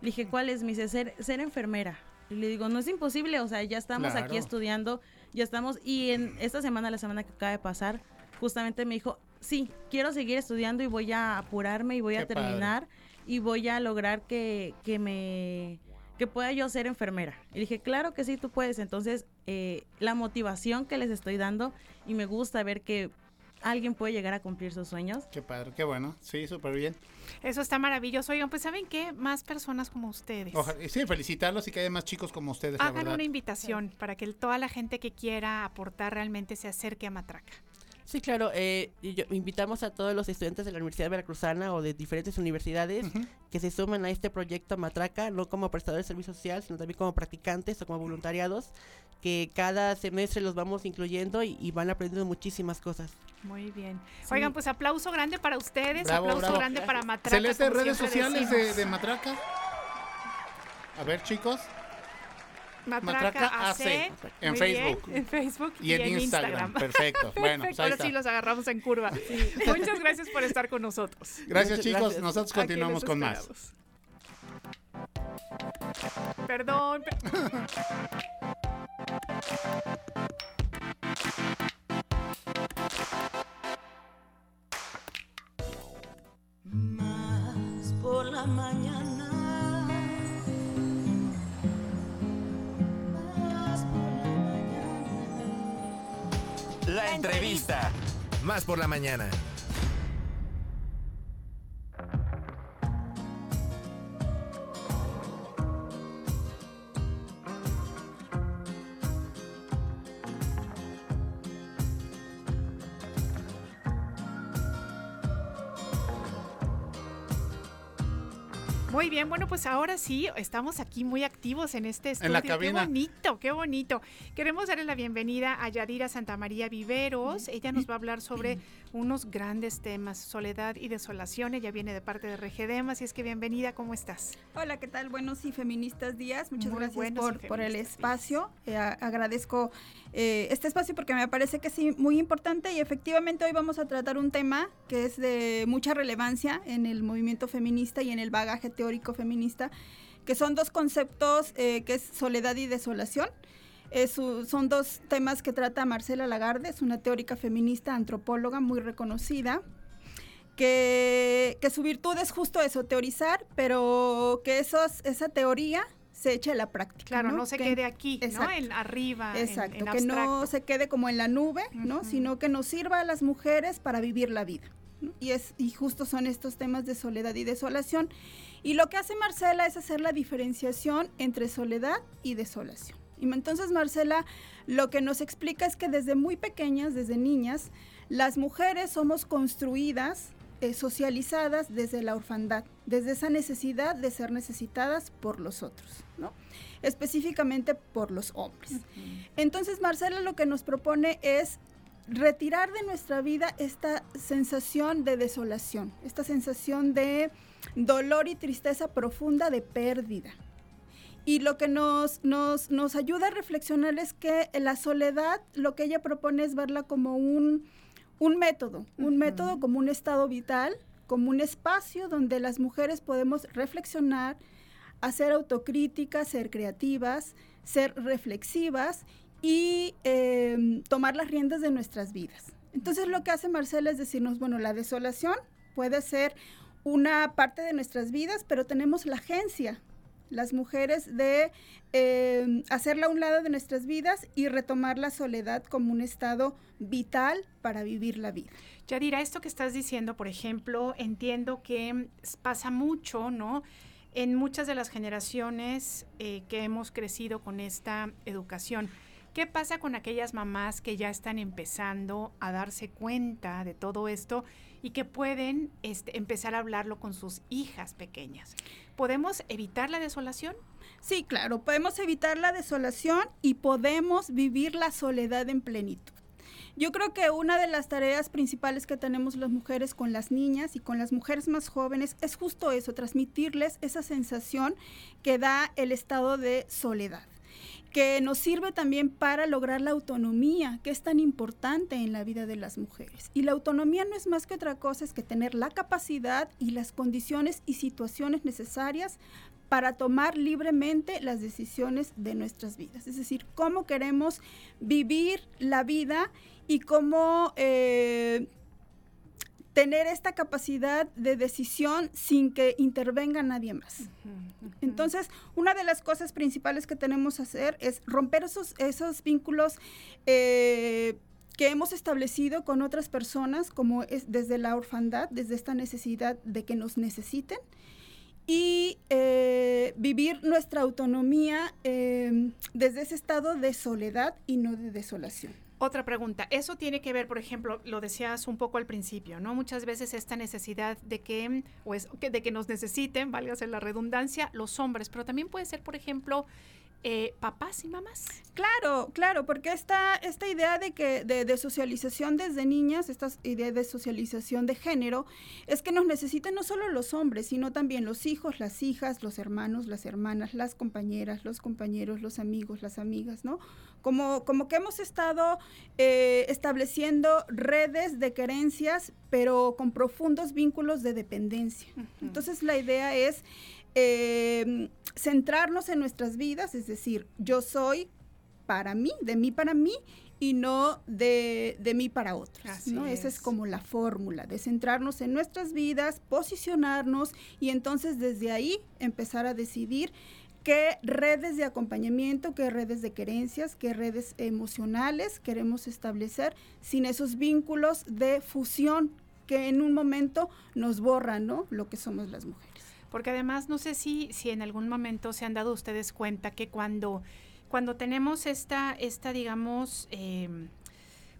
Le dije, ¿cuál es? Me dice, ser, ser enfermera. Y le digo, no es imposible, o sea, ya estamos aquí estudiando, ya estamos, y en esta semana, la semana que acaba de pasar, justamente me dijo, sí, quiero seguir estudiando y voy a apurarme y voy Qué a padre. terminar y voy a lograr que, que me que pueda yo ser enfermera. Y dije, claro que sí, tú puedes. Entonces, eh, la motivación que les estoy dando y me gusta ver que alguien puede llegar a cumplir sus sueños. Qué padre, qué bueno. Sí, súper bien. Eso está maravilloso. Oigan, pues ¿saben qué? Más personas como ustedes. Ojalá- sí, felicitarlos y que haya más chicos como ustedes, Hagan una invitación para que toda la gente que quiera aportar realmente se acerque a Matraca. Sí, claro. eh, yo- invitamos a todos los estudiantes de la Universidad Veracruzana o de diferentes universidades que se sumen a este proyecto Matraca, no como prestadores de servicio social, sino también como practicantes o como voluntariados, que cada semestre los vamos incluyendo y, y van aprendiendo muchísimas cosas. Muy bien. Sí. Oigan, pues aplauso grande para ustedes, Bravo, aplauso bravo. grande para Matraca. Celeste, redes sociales de, de Matraca. A ver, chicos. Matraca, Matraca AC, AC, en muy bien, Facebook. en Facebook Y en Instagram. Perfecto. Bueno, pues Ahora está. sí los agarramos en curva. Muchas gracias por estar con nosotros. Gracias, Muchas chicos. gracias. Nosotros continuamos con más. Perdón. Más por la mañana. Entrevista. Más por la mañana. Bien, bueno, pues ahora sí, estamos aquí muy activos en este estudio. En la cabina. Qué bonito, qué bonito. Queremos darle la bienvenida a Yadira Santamaría Viveros. Ella nos va a hablar sobre unos grandes temas, soledad y desolación. Ella viene de parte de Regedem, así es que bienvenida, ¿cómo estás? Hola, ¿qué tal? Buenos y feministas días. Muchas Muy gracias por, por el espacio. Eh, agradezco eh, este espacio porque me parece que sí, muy importante y efectivamente hoy vamos a tratar un tema que es de mucha relevancia en el movimiento feminista y en el bagaje teórico feminista, que son dos conceptos eh, que es soledad y desolación. Es u- son dos temas que trata Marcela Lagarde, es una teórica feminista, antropóloga muy reconocida, que, que su virtud es justo eso, teorizar, pero que esos, esa teoría se eche a la práctica. Claro, no, se Que- quede aquí, ¿no? Exacto. En arriba, Exacto, en, que no se quede como en la nube, ¿no? Sino que nos sirva a las mujeres para vivir la vida. ¿No? Y, es, y justo son estos temas de soledad y desolación. Y lo que hace Marcela es hacer la diferenciación entre soledad y desolación. Y entonces Marcela lo que nos explica es que desde muy pequeñas, desde niñas, las mujeres somos construidas, eh, socializadas desde la orfandad, desde esa necesidad de ser necesitadas por los otros, ¿no? específicamente por los hombres. Entonces Marcela lo que nos propone es retirar de nuestra vida esta sensación de desolación, esta sensación de dolor y tristeza profunda de pérdida. Y lo que nos, nos, nos ayuda a reflexionar es que la soledad, lo que ella propone es verla como un, un método, un método como un estado vital, como un espacio donde las mujeres podemos reflexionar, hacer autocrítica, ser creativas, ser reflexivas y eh, tomar las riendas de nuestras vidas. Entonces lo que hace Marcela es decirnos, bueno, la desolación puede ser una parte de nuestras vidas, pero tenemos la agencia, las mujeres, de eh, hacerla a un lado de nuestras vidas y retomar la soledad como un estado vital para vivir la vida. Yadira, esto que estás diciendo, por ejemplo, entiendo que pasa mucho, ¿no? En muchas de las generaciones eh, que hemos crecido con esta educación. ¿Qué pasa con aquellas mamás que ya están empezando a darse cuenta de todo esto y que pueden este, empezar a hablarlo con sus hijas pequeñas? ¿Podemos evitar la desolación? Sí, claro, podemos evitar la desolación y podemos vivir la soledad en plenitud. Yo creo que una de las tareas principales que tenemos las mujeres con las niñas y con las mujeres más jóvenes es justo eso, transmitirles esa sensación que da el estado de soledad que nos sirve también para lograr la autonomía, que es tan importante en la vida de las mujeres. Y la autonomía no es más que otra cosa, es que tener la capacidad y las condiciones y situaciones necesarias para tomar libremente las decisiones de nuestras vidas. Es decir, cómo queremos vivir la vida y cómo eh, tener esta capacidad de decisión sin que intervenga nadie más. Entonces, una de las cosas principales que tenemos que hacer es romper esos, esos vínculos eh, que hemos establecido con otras personas, como es desde la orfandad, desde esta necesidad de que nos necesiten, y eh, vivir nuestra autonomía eh, desde ese estado de soledad y no de desolación. Otra pregunta, eso tiene que ver, por ejemplo, lo decías un poco al principio, ¿no? Muchas veces esta necesidad de que, o es, que- de que nos necesiten, válgase la redundancia, los hombres, pero también puede ser, por ejemplo, eh, papás y mamás. Claro, claro, porque esta, esta idea de que de, de socialización desde niñas, esta idea de socialización de género, es que nos necesitan no solo los hombres, sino también los hijos, las hijas, los hermanos, las hermanas, las compañeras, los compañeros, los amigos, las amigas, ¿no? Como, como que hemos estado eh, estableciendo redes de querencias, pero con profundos vínculos de dependencia. Entonces la idea es eh, centrarnos en nuestras vidas, es decir, yo soy para mí, de mí para mí y no de, de mí para otros. Así ¿no? Esa es es. como la fórmula, de centrarnos en nuestras vidas, posicionarnos y entonces desde ahí empezar a decidir qué redes de acompañamiento, qué redes de querencias, qué redes emocionales queremos establecer sin esos vínculos de fusión que en un momento nos borran, ¿no? Lo que somos las mujeres. Porque además no sé si, si en algún momento se han dado ustedes cuenta que cuando, cuando tenemos esta, esta digamos, em,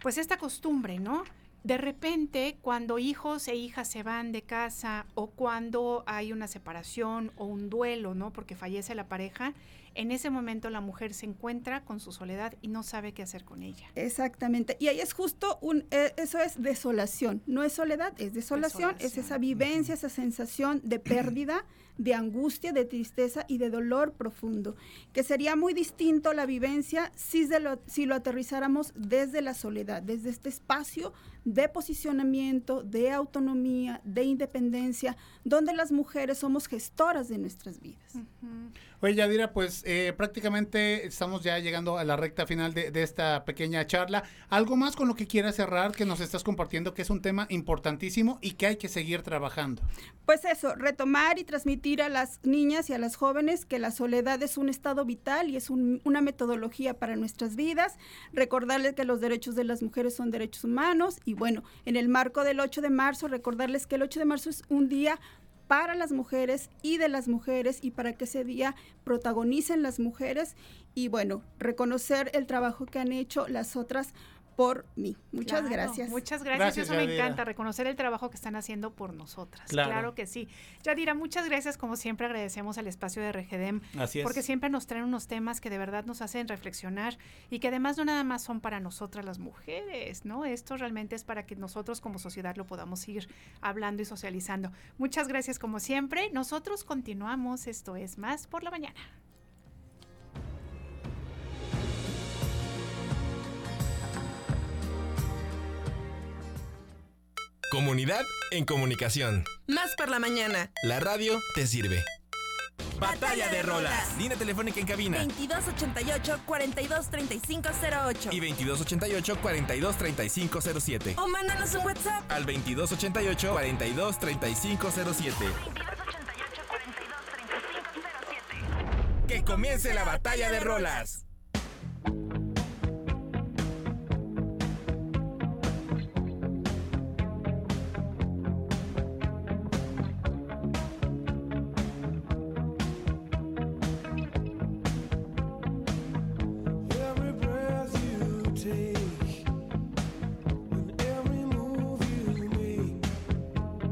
pues esta costumbre, ¿no? De repente, cuando hijos e hijas se van de casa o cuando hay una separación o un duelo, ¿no? Porque fallece la pareja, en ese momento la mujer se encuentra con su soledad y no sabe qué hacer con ella. Exactamente. Y ahí es justo un, eh, eso es desolación. No es soledad, es desolación, es esa vivencia, esa sensación de pérdida, de angustia, de tristeza y de dolor profundo. Que sería muy distinto la vivencia si, lo, si lo aterrizáramos desde la soledad, desde este espacio de posicionamiento, de autonomía, de independencia, donde las mujeres somos gestoras de nuestras vidas. Oye, Yadira, pues eh, prácticamente estamos ya llegando a la recta final de, de esta pequeña charla. ¿Algo más con lo que quieras cerrar que nos estás compartiendo, que es un tema importantísimo y que hay que seguir trabajando? Pues eso, retomar y transmitir a las niñas y a las jóvenes que la soledad es un estado vital y es un- una metodología para nuestras vidas. Recordarles que los derechos de las mujeres son derechos humanos y bueno, en el marco del 8 de marzo, recordarles que el 8 de marzo es un día para las mujeres y de las mujeres y para que ese día protagonicen las mujeres. Y bueno, reconocer el trabajo que han hecho las otras por mí. Muchas Claro, gracias. Muchas gracias, Gracias, eso me encanta, reconocer el trabajo que están haciendo por nosotras. Claro. Claro, que sí. Yadira, muchas gracias, como siempre agradecemos al espacio de Regedem, Así es. porque siempre nos traen unos temas que de verdad nos hacen reflexionar y que además no nada más son para nosotras las mujeres, ¿no? Esto realmente es para que nosotros como sociedad lo podamos ir hablando y socializando. Muchas gracias como siempre. Nosotros continuamos, esto es Más por la Mañana. Comunidad en comunicación. Más por la mañana. La radio te sirve. Batalla de rolas. Línea telefónica en cabina. 2288 423508 Y 2288 423507. O mándanos un WhatsApp. Al 2288 423507. Que comience la batalla de rolas.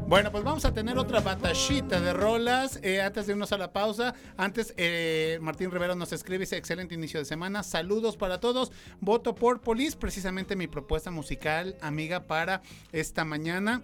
Bueno, pues vamos a tener otra batallita de rolas. Eh, antes de irnos a la pausa, antes eh, Martín Rivero nos escribe, dice, excelente inicio de semana, saludos para todos. Voto por Police, precisamente mi propuesta musical, amiga, para esta mañana.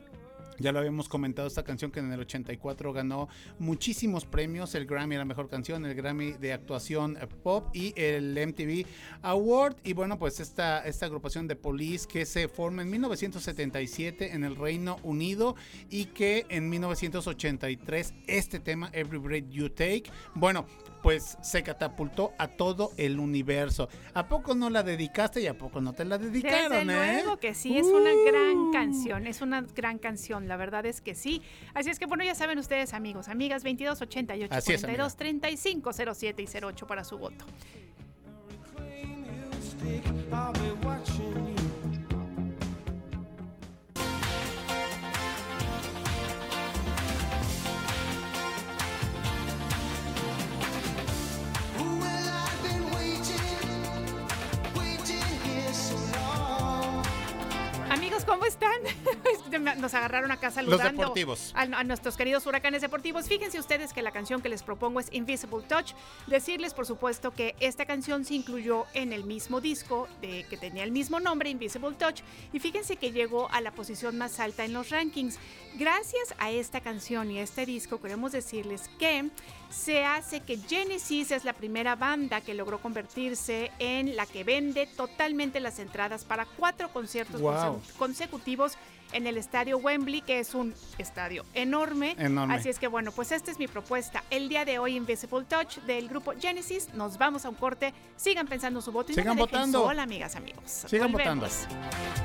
Ya lo habíamos comentado, esta canción que en el 84 ganó muchísimos premios, el Grammy la mejor canción, el Grammy de actuación eh, pop y el MTV Award. Y bueno, pues esta, esta agrupación de Police que se forma en 1977 en el Reino Unido y que en 1983 este tema, Every Breath You Take, bueno, pues se catapultó a todo el universo. ¿A poco no la dedicaste y a poco no te la dedicaron, Desde eh? luego que sí, es una gran Uh. canción, es una gran canción, la verdad es que sí. Así es que bueno, ya saben ustedes, amigos, amigas, 22 88 Así es, amiga. 42 35 07 y 08 para su voto. ¿Cómo están? Nos agarraron acá saludando deportivos. A, a nuestros queridos huracanes deportivos. Fíjense ustedes que la canción que les propongo es Invisible Touch. Decirles, por supuesto, que esta canción se incluyó en el mismo disco de, que tenía el mismo nombre, Invisible Touch. Y fíjense que llegó a la posición más alta en los rankings. Gracias a esta canción y a este disco, queremos decirles que se hace que Genesis es la primera banda que logró convertirse en la que vende totalmente las entradas para cuatro conciertos Wow. consecutivos en el estadio Wembley, que es un estadio enorme. Enorme. Así es que bueno, pues esta es mi propuesta. El día de hoy, Invisible Touch del grupo Genesis. Nos vamos a un corte. Sigan pensando su voto y Sigan no votando. sola, amigas, amigos. Sigan votando. Volvemos.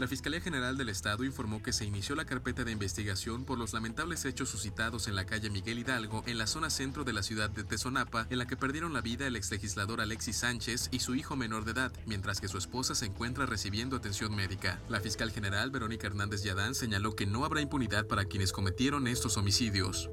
La Fiscalía General del Estado informó que se inició la carpeta de investigación por los lamentables hechos suscitados en la calle Miguel Hidalgo, en la zona centro de la ciudad de Tezonapa, en la que perdieron la vida el exlegislador Alexis Sánchez y su hijo menor de edad, mientras que su esposa se encuentra recibiendo atención médica. La fiscal general Verónica Hernández Yadán señaló que no habrá impunidad para quienes cometieron estos homicidios.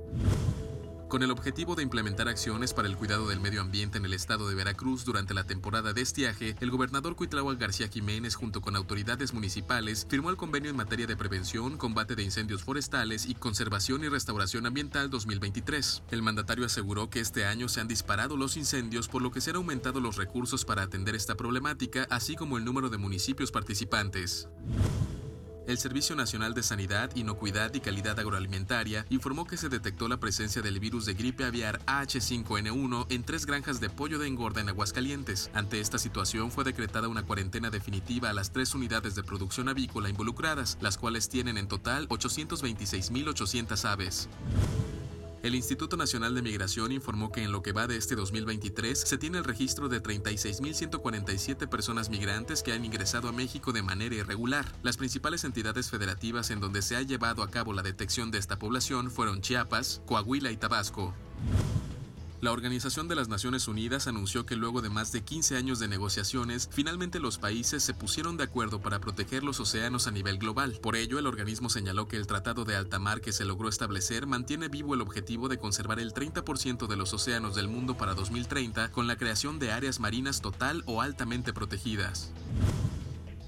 Con el objetivo de implementar acciones para el cuidado del medio ambiente en el estado de Veracruz durante la temporada de estiaje, el gobernador Cuitláhuac García Jiménez junto con autoridades municipales firmó el convenio en materia de prevención, combate de incendios forestales y conservación y restauración ambiental 2023. El mandatario aseguró que este año se han disparado los incendios por lo que se han aumentado los recursos para atender esta problemática, así como el número de municipios participantes. El Servicio Nacional de Sanidad, Inocuidad y Calidad Agroalimentaria informó que se detectó la presencia del virus de gripe aviar AH5N1 en tres granjas de pollo de engorda en Aguascalientes. Ante esta situación fue decretada una cuarentena definitiva a las tres unidades de producción avícola involucradas, las cuales tienen en total 826.800 aves. El Instituto Nacional de Migración informó que en lo que va de este 2023 se tiene el registro de 36.147 personas migrantes que han ingresado a México de manera irregular. Las principales entidades federativas en donde se ha llevado a cabo la detección de esta población fueron Chiapas, Coahuila y Tabasco. La Organización de las Naciones Unidas anunció que luego de más de 15 años de negociaciones, finalmente los países se pusieron de acuerdo para proteger los océanos a nivel global. Por ello, el organismo señaló que el Tratado de Alta Mar que se logró establecer mantiene vivo el objetivo de conservar el 30% de los océanos del mundo para 2030 con la creación de áreas marinas total o altamente protegidas.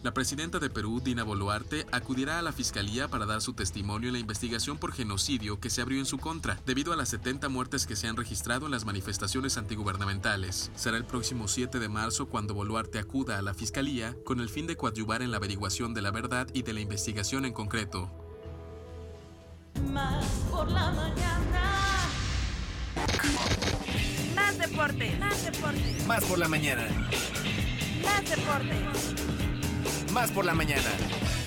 La presidenta de Perú, Dina Boluarte, acudirá a la fiscalía para dar su testimonio en la investigación por genocidio que se abrió en su contra, debido a las 70 muertes que se han registrado en las manifestaciones antigubernamentales. Será el próximo 7 de marzo cuando Boluarte acuda a la fiscalía con el fin de coadyuvar en la averiguación de la verdad y de la investigación en concreto. Más por la mañana. Más deporte, más deporte, Más por la mañana. más deporte. Más por la mañana.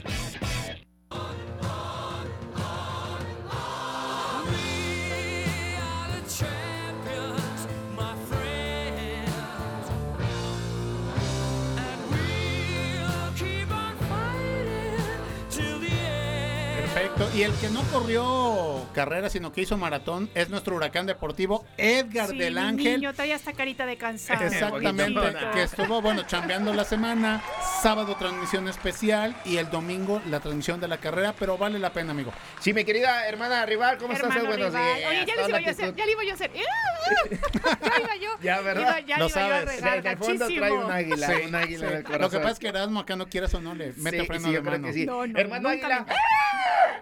Y el que no corrió carrera, sino que hizo maratón, es nuestro huracán deportivo, Edgar Sí, del Ángel. niño traía esta carita de cansado. Exactamente, que estuvo, bueno, chambeando la semana, sábado transmisión especial y el domingo la transmisión de la carrera, pero vale la pena, amigo. Sí, mi querida hermana rival, ¿cómo Hermano estás? Buenos días. Oye, ya les iba yo a hacer, ya le iba yo a hacer. Ya iba yo. Ya, ¿verdad? Iba- ya Lo le iba yo a sabes. regar De- de fondo gachísimo. trae un águila, Sí, un águila sí. en el Lo que corazón. pasa es que Erasmo acá no quieras o no le mete Sí, freno sí, de yo mano. que sí. No, no, Hermano Águila, me-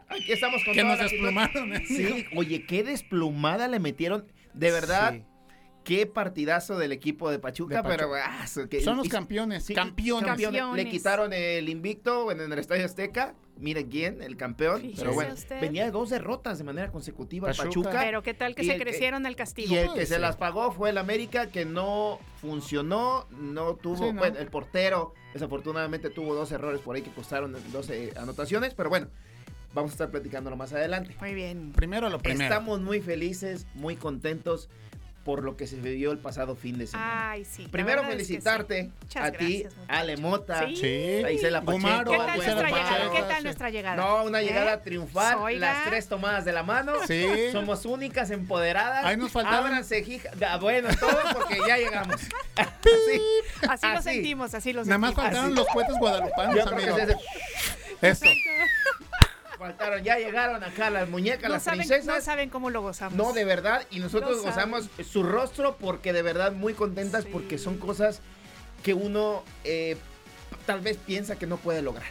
aquí estamos con Que nos desplumaron, ¿eh? Sí, oye, qué desplumada le metieron. De verdad, Sí. qué partidazo del equipo de Pachuca, De pero ah, so que- Son los y- campeones, sí, campeones. campeones. Le quitaron el invicto bueno, en el Estadio Azteca. Mire quién, el campeón. Fíjese pero bueno, usted. venía de dos derrotas de manera consecutiva el Pachuca. Pachuca. Pero qué tal que Y se el crecieron el castigo. Y el que Sí. se las pagó fue el América, que no funcionó, no tuvo, Sí, no. bueno, el portero desafortunadamente tuvo dos errores por ahí que costaron 12 anotaciones, pero bueno, vamos a estar platicándolo más adelante. Muy bien. Primero lo primero. Estamos muy felices, muy contentos por lo que se vivió el pasado fin de semana. Ay, sí. Primero verdad es que sí. felicitarte a ti, gracias, muchacho. Ale Mota, Sí. Sí. a Isela Pacheco, Gumaro, ¿Qué a tal nuestra llegada? ¿Qué tal sí. nuestra llegada? No, una llegada ¿Eh? triunfal, Oiga. las tres tomadas de la mano. Sí. Somos únicas, empoderadas. Ahí nos faltaban- Ábranse, hija. Bueno, todo porque ya llegamos. Sí. Así lo Así. sentimos, así lo Nada más sentimos. faltaron los puentes guadalupanos, Yo creo amigo. que es ese- Eso. Faltaron, ya llegaron acá las muñecas, No las saben, princesas. no saben cómo lo gozamos. No, de verdad, y nosotros Lo gozamos su rostro porque de verdad muy contentas Sí. porque son cosas que uno eh, tal vez piensa que no puede lograr.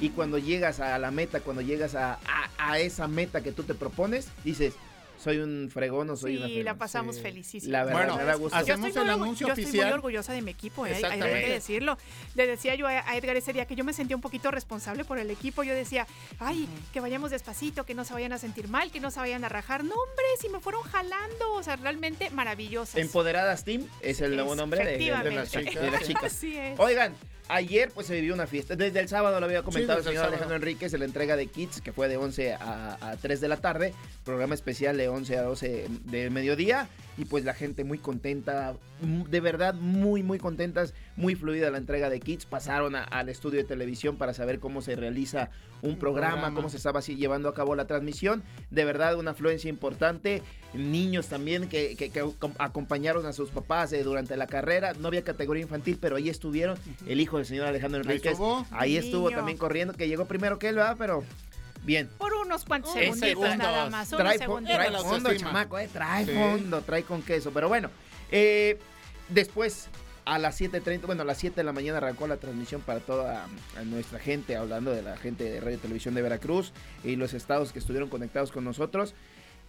Y cuando llegas a la meta, cuando llegas a, a- a esa meta que tú te propones, dices, soy un fregón o soy una Sí, fregón. la pasamos Sí. felicísimo. La verdad, Bueno, me da gusto. Yo hacemos estoy el anuncio yo estoy oficial. muy orgullosa de mi equipo, ¿eh? hay, que decirlo. Le decía yo a Edgar ese día que yo me sentía un poquito responsable por el equipo. Yo decía, ay, que vayamos despacito, que no se vayan a sentir mal, que no se vayan a rajar. No, hombre, si me fueron jalando, o sea, realmente maravillosas. Empoderadas Team es el nuevo nombre de, de- las, efectivamente. de las chicas. Así es. Oigan, ayer pues se vivió una fiesta. Desde el sábado lo había comentado desde el señor. Alejandro Enríquez en la entrega de Kids, que fue de 11 a, a 3 de la tarde. Programa especial de 11 a 12 de mediodía. Y pues la gente muy contenta, de verdad muy, muy contentas. Muy fluida la entrega de Kids. Pasaron a- al estudio de televisión para saber cómo se realiza un programa, programa. cómo se estaba así llevando a cabo la transmisión. De verdad una afluencia importante. Niños también que, que- que acom- acompañaron a sus papás eh, durante la carrera. No había categoría infantil, pero ahí estuvieron. El hijo del señor Alejandro Ahí Enríquez. estuvo. Ahí estuvo también corriendo, que llegó primero que él, ¿verdad? Pero bien. Por unos cuantos segunditos segundos. nada más. Trae, segunditos. trae fondo, chamaco, eh, trae Sí. fondo, trae con queso. Pero bueno, eh, después a las 7.30, bueno, a las 7 de la mañana arrancó la transmisión para toda a nuestra gente, hablando de la gente de Radio y Televisión de Veracruz y los estados que estuvieron conectados con nosotros.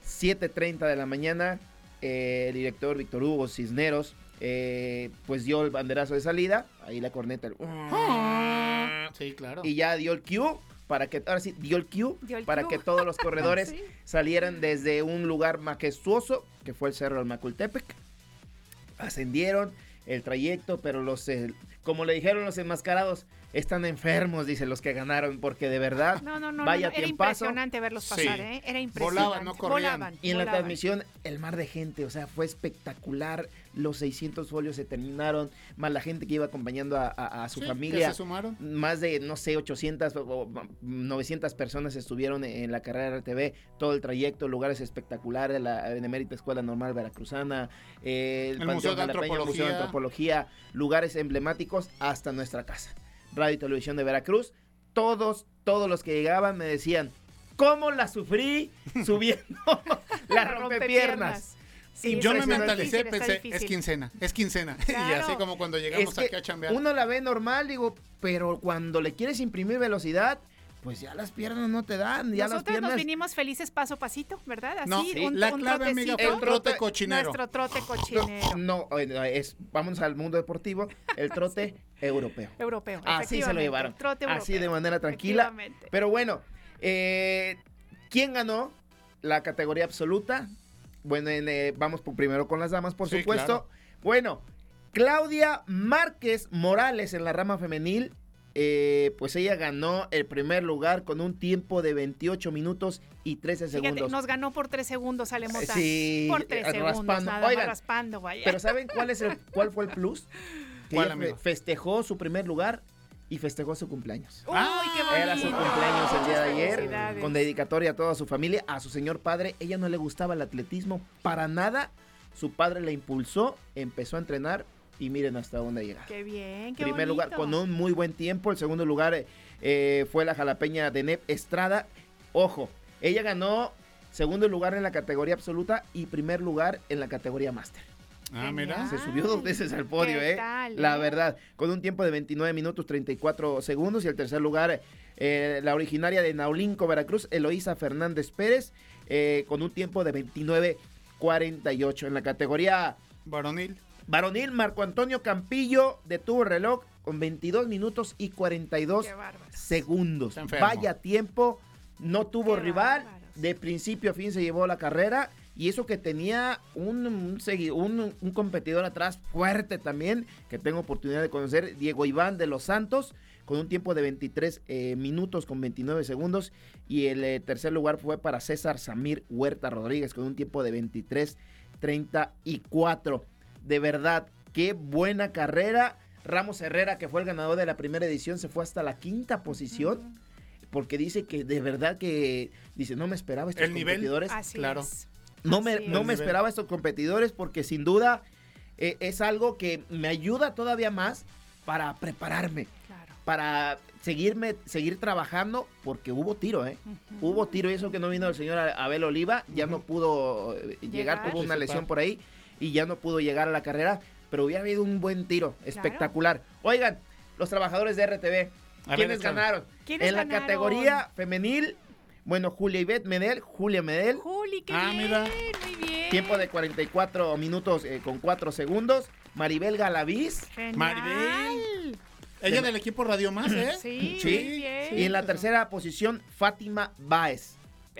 7.30 de la mañana, eh, el director Víctor Hugo Cisneros, eh, pues dio el banderazo de salida, ahí la corneta, el- Sí, claro. y ya dio el cue para que ahora sí dio el cue Dio el para cue. que todos los corredores Sí. salieran desde un lugar majestuoso que fue el Cerro del Macultepec. Ascendieron el trayecto, pero los eh, como le dijeron los enmascarados, están enfermos, dice los que ganaron, porque de verdad, No, no, no, vaya no, no, era tiempazo. impresionante verlos Sí. pasar, ¿eh? Era impresionante. Volaban, no corrían. Volaban, Y en la transmisión, el mar de gente, o sea, fue espectacular. Los 600 folios se terminaron, más la gente que iba acompañando a, a- a su Sí, familia. se sumaron. Más de, no sé, 800 o- o 900 personas estuvieron en la carrera RTV, todo el trayecto, lugares espectaculares, la Benemérita Escuela Normal Veracruzana, eh, el, Museo de Museo. Antropología, lugares emblemáticos hasta nuestra casa. Radio y Televisión de Veracruz, todos, todos los que llegaban me decían, ¿cómo la sufrí subiendo la rompepiernas? Y yo me mentalicé, Difícil, pensé, es quincena, es quincena. y así como cuando llegamos Es que aquí a chambear. Uno la ve normal, digo, pero cuando le quieres imprimir velocidad, pues ya las piernas no te dan, ya las Nosotros piernas... nos vinimos felices paso a pasito, ¿verdad? Así, No, un, la un clave, amiga, fue el trote cochinero. Nuestro trote cochinero. No, eh, es, vamos al mundo deportivo, el trote europeo. Europeo. Así se lo llevaron. trote Así de manera tranquila. Pero bueno, eh, ¿quién ganó la categoría absoluta? Bueno, en, eh, vamos por- primero con las damas, por Sí, supuesto. claro. Bueno, Claudia Márquez Morales en la rama femenil. Eh, pues ella ganó el primer lugar con un tiempo de 28 minutos y 13 Fíjate, segundos. nos ganó por tres segundos, Alemota. Sí, Por tres eh, segundos, raspando. nada Oigan, más raspando, vaya. Pero ¿saben cuál es el cuál fue el plus? Que ¿Cuál, ella fe- amigo? festejó su primer lugar y festejó su cumpleaños. Uy, qué bonito. Era su cumpleaños el día de ayer, con dedicatoria a toda su familia, a su señor padre. Ella no le gustaba el atletismo para nada. Su padre la impulsó, empezó a entrenar y miren hasta dónde ha llegado. Qué bien, qué Primer lugar con un muy buen tiempo. El segundo lugar eh, fue la jalapeña de Nep Estrada. Ojo, ella ganó segundo lugar en la categoría absoluta y primer lugar en la categoría máster. Ah, mira. Se subió dos veces al podio, ¿Qué ¿eh? tal, La eh? verdad, con un tiempo de 29 minutos 34 segundos. Y el tercer lugar, eh, la originaria de Naulinco, Veracruz, Eloísa Fernández Pérez, eh, con un tiempo de 29-48. En la categoría Varonil. Varonil, Marco Antonio Campillo detuvo el reloj con 22 minutos y 42 Qué bárbaro. segundos. Vaya tiempo, no tuvo Qué rival. bárbaros. De principio a fin se llevó la carrera. Y eso que tenía un, un, segui- un- un competidor atrás fuerte también, que tengo oportunidad de conocer, Diego Iván de los Santos, con un tiempo de 23 eh, minutos con 29 segundos. Y el eh, tercer lugar fue para César Samir Huerta Rodríguez, con un tiempo de 23 34. De verdad, qué buena carrera. Ramos Herrera, que fue el ganador de la primera edición, se fue hasta la quinta posición. Porque dice que de verdad que, dice, no me esperaba estos El nivel, competidores. Así Claro. es. No me, Así no es. me esperaba estos competidores porque sin duda eh, es algo que me ayuda todavía más para prepararme, Claro. para seguirme, seguir trabajando porque hubo tiro, ¿eh? Hubo tiro y eso que no vino el señor Abel Oliva, ya no pudo eh, llegar, Llegar. tuvo una lesión por ahí y ya no pudo llegar a la carrera, pero hubiera habido un buen tiro, espectacular. Oigan, los trabajadores de RTV, ver, ¿quiénes ganaron? ¿Quiénes en la categoría femenil, bueno, Julia Ivette Medel, Julia Medel, Juli, qué Ah, bien, mira. muy bien. Tiempo de 44 minutos eh, con 4 segundos. Maribel Galaviz. Genial. Maribel. Ella del equipo Radio Más, ¿eh? Sí, Sí. muy bien. Y en la tercera posición, Fátima Báez.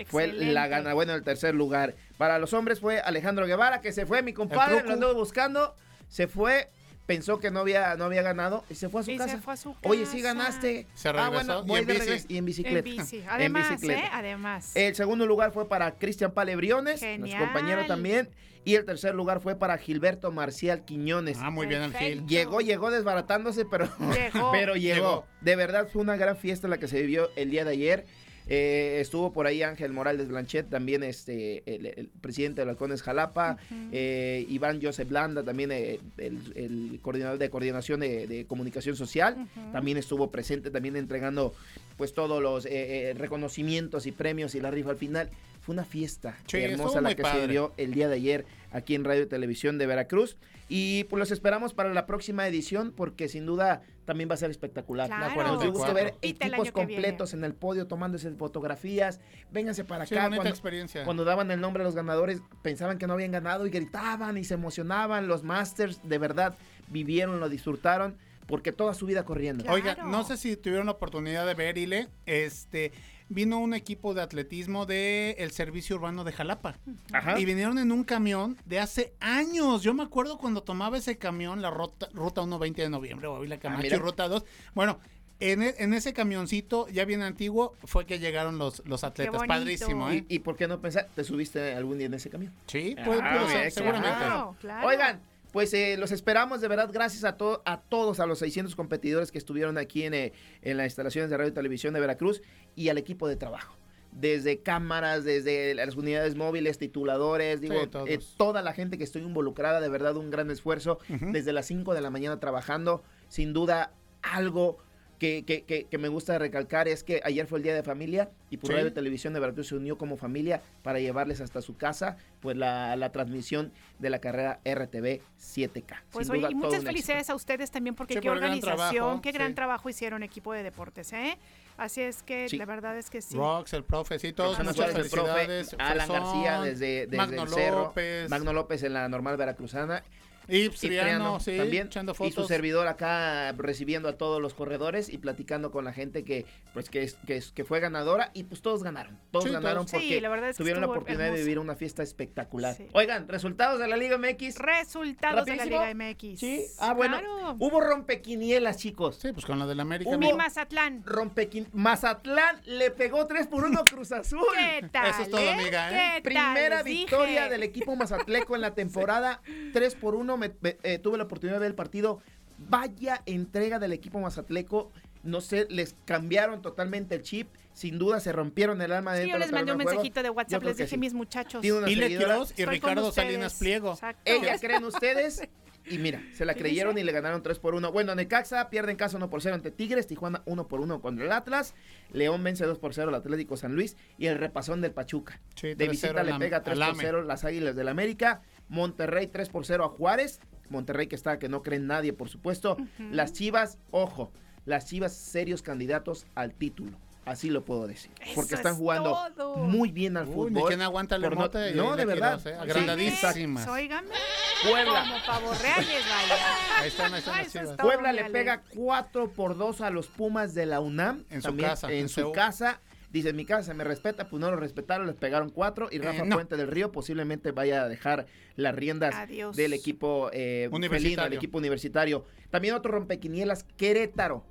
Fue Excelente. la gana, bueno, el tercer lugar. Para los hombres fue Alejandro Guevara, que se fue, mi compadre, lo anduvo buscando. Se fue, pensó que no había, no había ganado y se fue a su Y casa. se fue a su Oye, sí casa. ganaste. Se Ah, regresó, bueno, y voy en de bici. regreso. Y en En bicicleta. bici. En Además, bicicleta. ¿eh? Además. El segundo lugar fue para Cristian Pale Briones, nuestro compañero también. Y el tercer lugar fue para Gilberto Marcial Quiñones. Ah, muy bien, el Gil. Perfecto. Llegó, llegó desbaratándose, pero Llegó. pero llegó. Llegó. De verdad fue una gran fiesta la que se vivió el día de ayer. Eh, estuvo por ahí Ángel Morales Blanchet, también este el, el presidente de Balcones Jalapa, eh, Iván Joseph Blanda, también eh, el, el coordinador de coordinación de, de comunicación social, también estuvo presente, también entregando pues todos los eh, eh, reconocimientos y premios y la rifa al final. Fue una fiesta Sí, hermosa la que se vivió el día de ayer aquí en Radio y Televisión de Veracruz. Y pues los esperamos para la próxima edición porque sin duda también va a ser espectacular. Claro. Nos dio gusto ver equipos completos en el podio tomándose fotografías. Vénganse para Sí, acá. bonita cuando, experiencia. cuando daban el nombre a los ganadores pensaban que no habían ganado y gritaban y se emocionaban. Los Masters de verdad vivieron, lo disfrutaron porque toda su vida corriendo. Claro. Oiga, no sé si tuvieron la oportunidad de ver, Ile, este, vino un equipo de atletismo del el Servicio Urbano de Jalapa. Ajá. Y vinieron en un camión de hace años. Yo me acuerdo cuando tomaba ese camión, la ruta, ruta 120 de noviembre, o la Camacho Ah, mira. y ruta 2. Bueno, En, e- en ese camioncito, ya bien antiguo, fue que llegaron los, los atletas. Padrísimo, ¿eh? ¿Y, y por qué no pensar? ¿Te subiste algún día en ese camión? Sí, Ah, puede- puede ser, bien, seguramente. claro. Claro. Oigan, pues eh, los esperamos de verdad. Gracias a, to- a todos, a los 600 competidores que estuvieron aquí en, eh, en las instalaciones de radio y televisión de Veracruz y al equipo de trabajo. Desde cámaras, desde las unidades móviles, tituladores, digo, Sí, eh, toda la gente que estoy involucrada, de verdad un gran esfuerzo. Desde las 5 de la mañana trabajando, sin duda algo que, que- que- que me gusta recalcar es que ayer fue el Día de Familia y por Sí. Radio y Televisión de Veracruz se unió como familia para llevarles hasta su casa pues la, la transmisión de la carrera RTV 7K. Pues Sin oye, duda, y muchas felicidades a ustedes también porque Sí, qué por el gran organización, trabajo, qué gran sí. trabajo hicieron equipo de deportes, ¿eh? Así es que Sí. la verdad es que sí. Rox, el profe, sí, todos, muchas Suárez, el profe, felicidades. Alan Fresón, García desde, desde Magno el Cerro, López. Magno López en la normal veracruzana. Ips Triano, sí, también. echando Y su fotos. servidor acá recibiendo a todos los corredores y platicando con la gente que pues que, es- que, es- que fue ganadora y pues todos ganaron. Todos Sí, ganaron todos. porque Sí, la verdad es que tuvieron la oportunidad de vivir una fiesta espectacular. Sí. Oigan, resultados de la Liga MX. Resultados de la. Liga MX. Sí. Ah, bueno. Claro. Hubo rompequinielas, chicos. Sí, pues con la del América. Hubo Mi Mazatlán. rompequin... Mazatlán le pegó 3 por 1 a Cruz Azul. ¿Qué tal? Eso es todo, eh? amiga, ¿eh? Primera victoria dije. del equipo mazatleco en la temporada. 3 por 1. Me, me- eh, tuve la oportunidad de ver el partido. Vaya entrega del equipo mazatleco. No sé, les cambiaron totalmente el chip. Sin duda se rompieron el alma Sí, dentro yo les mandé un de mensajito de WhatsApp, les dije, sí. mis muchachos. Ile. Quiroz y Ricardo. Salinas Pliego. Exacto. Ellas creen ustedes. Y mira, se la ¿Qué creyeron dice? y le ganaron 3 por 1. Bueno, Necaxa pierde en casa 1 por 0 ante Tigres, Tijuana 1 por 1 contra el Atlas, León vence 2 por 0 al Atlético San Luis y el repasón del Pachuca. Sí, de 3-0 visita le pega 3 al por AME. 0 las Águilas del América, Monterrey 3 por 0 a Juárez, Monterrey que está que no cree en nadie, por supuesto. Las Chivas, ojo, las Chivas serios candidatos al título. Así lo puedo decir. Porque están es jugando todo. muy bien al Uy, fútbol. ni quién aguanta el no- y No, Ile de verdad. Eh, agrandadísimas. Puebla. Como pavo reales, vaya. Ahí están, ahí están Ay, las eso es chivas. todo, Puebla le pega 4 por 2 a los Pumas de la UNAM. En su casa, En en su casa. Dice, en mi casa se me respeta, pues no lo respetaron, les pegaron 4 y Rafa Eh, no. Puente del Río posiblemente vaya a dejar las riendas Adiós. del equipo eh, felino, Universitario. el equipo universitario. También otro rompequinielas, Querétaro.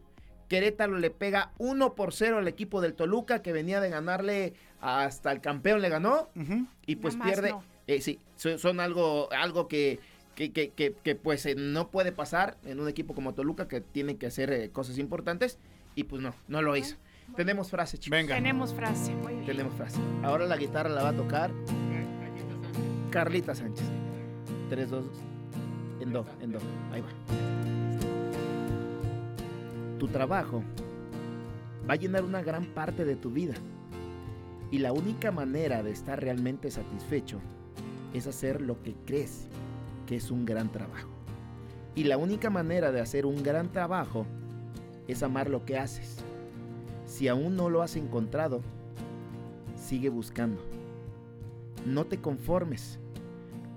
Querétaro le pega 1 por 0 al equipo del Toluca que venía de ganarle hasta el campeón, le ganó y pues pierde. no. eh, sí, son, son algo, algo que, que, que, que- que, pues eh, no puede pasar en un equipo como Toluca que tiene que hacer eh, cosas importantes y pues no, no lo hizo. Tenemos frase, chicos. Venga. Tenemos frase. Muy bien. Tenemos frase. Ahora la guitarra la va a tocar Carlita Sánchez. 3, 2, en do, en do. Ahí va. Tu trabajo va a llenar una gran parte de tu vida. Y la única manera de estar realmente satisfecho es hacer lo que crees que es un gran trabajo. Y la única manera de hacer un gran trabajo es amar lo que haces. Si aún no lo has encontrado, sigue buscando. No te conformes.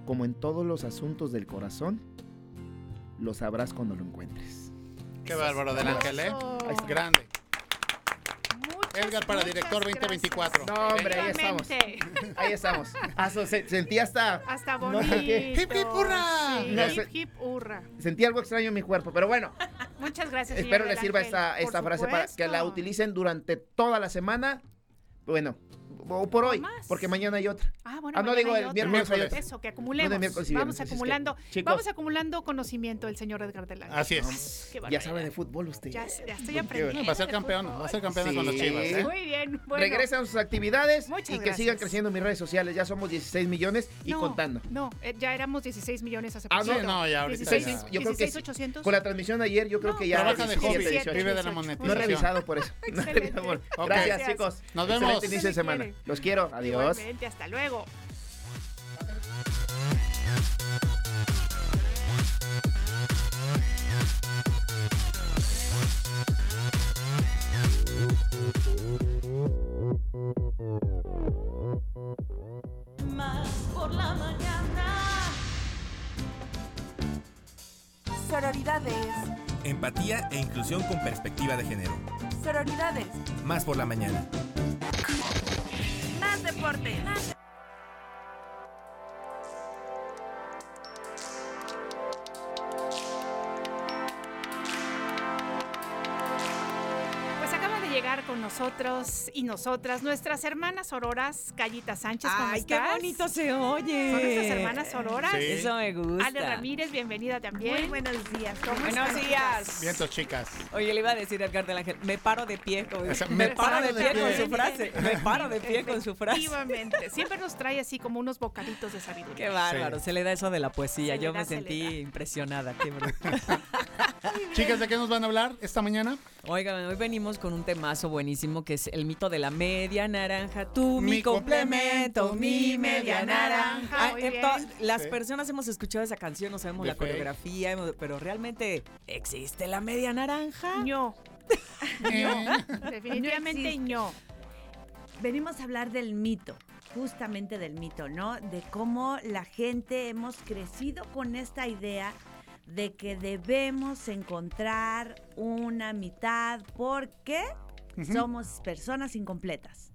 Como en todos los asuntos del corazón, lo sabrás cuando lo encuentres. Qué bárbaro del Ángel, ¿eh? Eso. Grande. Muchas, Edgar para director gracias. 2024. No, hombre, ahí estamos. Ahí estamos. Se- sentí hasta. Hasta bonito. Hip, hip, hurra. Sí, No hip, hip, hurra. Sentí algo extraño en mi cuerpo, pero bueno, Muchas gracias. espero les sirva esta, esta frase para que la utilicen durante toda la semana. Bueno, o por hoy, más. porque mañana hay otra. Ah, bueno, Ah, no, digo, el miércoles hay otra. Eso, que acumulemos. Y Vamos viernes, así es que, acumulando. Vamos acumulando conocimiento del señor Edgar del Ángel. Así es. Qué Ya sabe de fútbol usted. Ya, ya estoy aprendiendo. Va a ser de campeón, va a ser campeón con los Sí. chivas, ¿eh? Muy bien. Bueno, Regresen a sus actividades Muchas y que gracias. sigan creciendo mis redes sociales. Ya somos 16 millones y no, contando. No, eh, ya éramos 16 millones hace Ah, poquito. Sí, no, ya ahorita 16, ya. Yo creo que 16, sí. 800. Con la transmisión de ayer, yo creo No, que ya. Trabaja de 17, hobby, 18. vive de la No he monetización. revisado por eso. No he Excelente. revisado por- Ok. Gracias, chicos. Nos Excelente vemos. inicio de semana. Los quiero. Adiós. Igualmente, hasta luego. Más por la mañana. Sororidades. Empatía e inclusión con perspectiva de género. Sororidades. Más por la mañana. Más nosotros y nosotras, nuestras hermanas auroras, Callita Sánchez, ¿cómo Ay, qué bonito se oye. Son nuestras hermanas auroras. Sí. Eso me gusta. Ale Ramírez, bienvenida también. Muy buenos días. ¿Cómo Buenos están? días. Vientos, chicas. Oye, le iba a decir a Edgar del Ángel, me paro de pie con, O sea, me paro de pie, con su frase. Me paro de pie con su frase. Efectivamente. Siempre nos trae así como unos bocaditos de sabiduría. Qué bárbaro, se le da eso de la poesía. Se Yo da, me sentí impresionada. Qué bruto. Chicas, ¿de qué nos van a hablar esta mañana? Oigan, hoy venimos con un temazo buenísimo que es el mito de la media naranja. Tú, mi, Mi complemento, complemento, mi media naranja. Eh, las Sí. personas hemos escuchado esa canción, no sabemos De la coreografía, hemos- pero realmente existe la media naranja. No, Eh, definitivamente No no. Venimos a hablar del mito, justamente del mito, ¿no? De cómo la gente hemos crecido con esta idea de que debemos encontrar una mitad porque somos personas incompletas.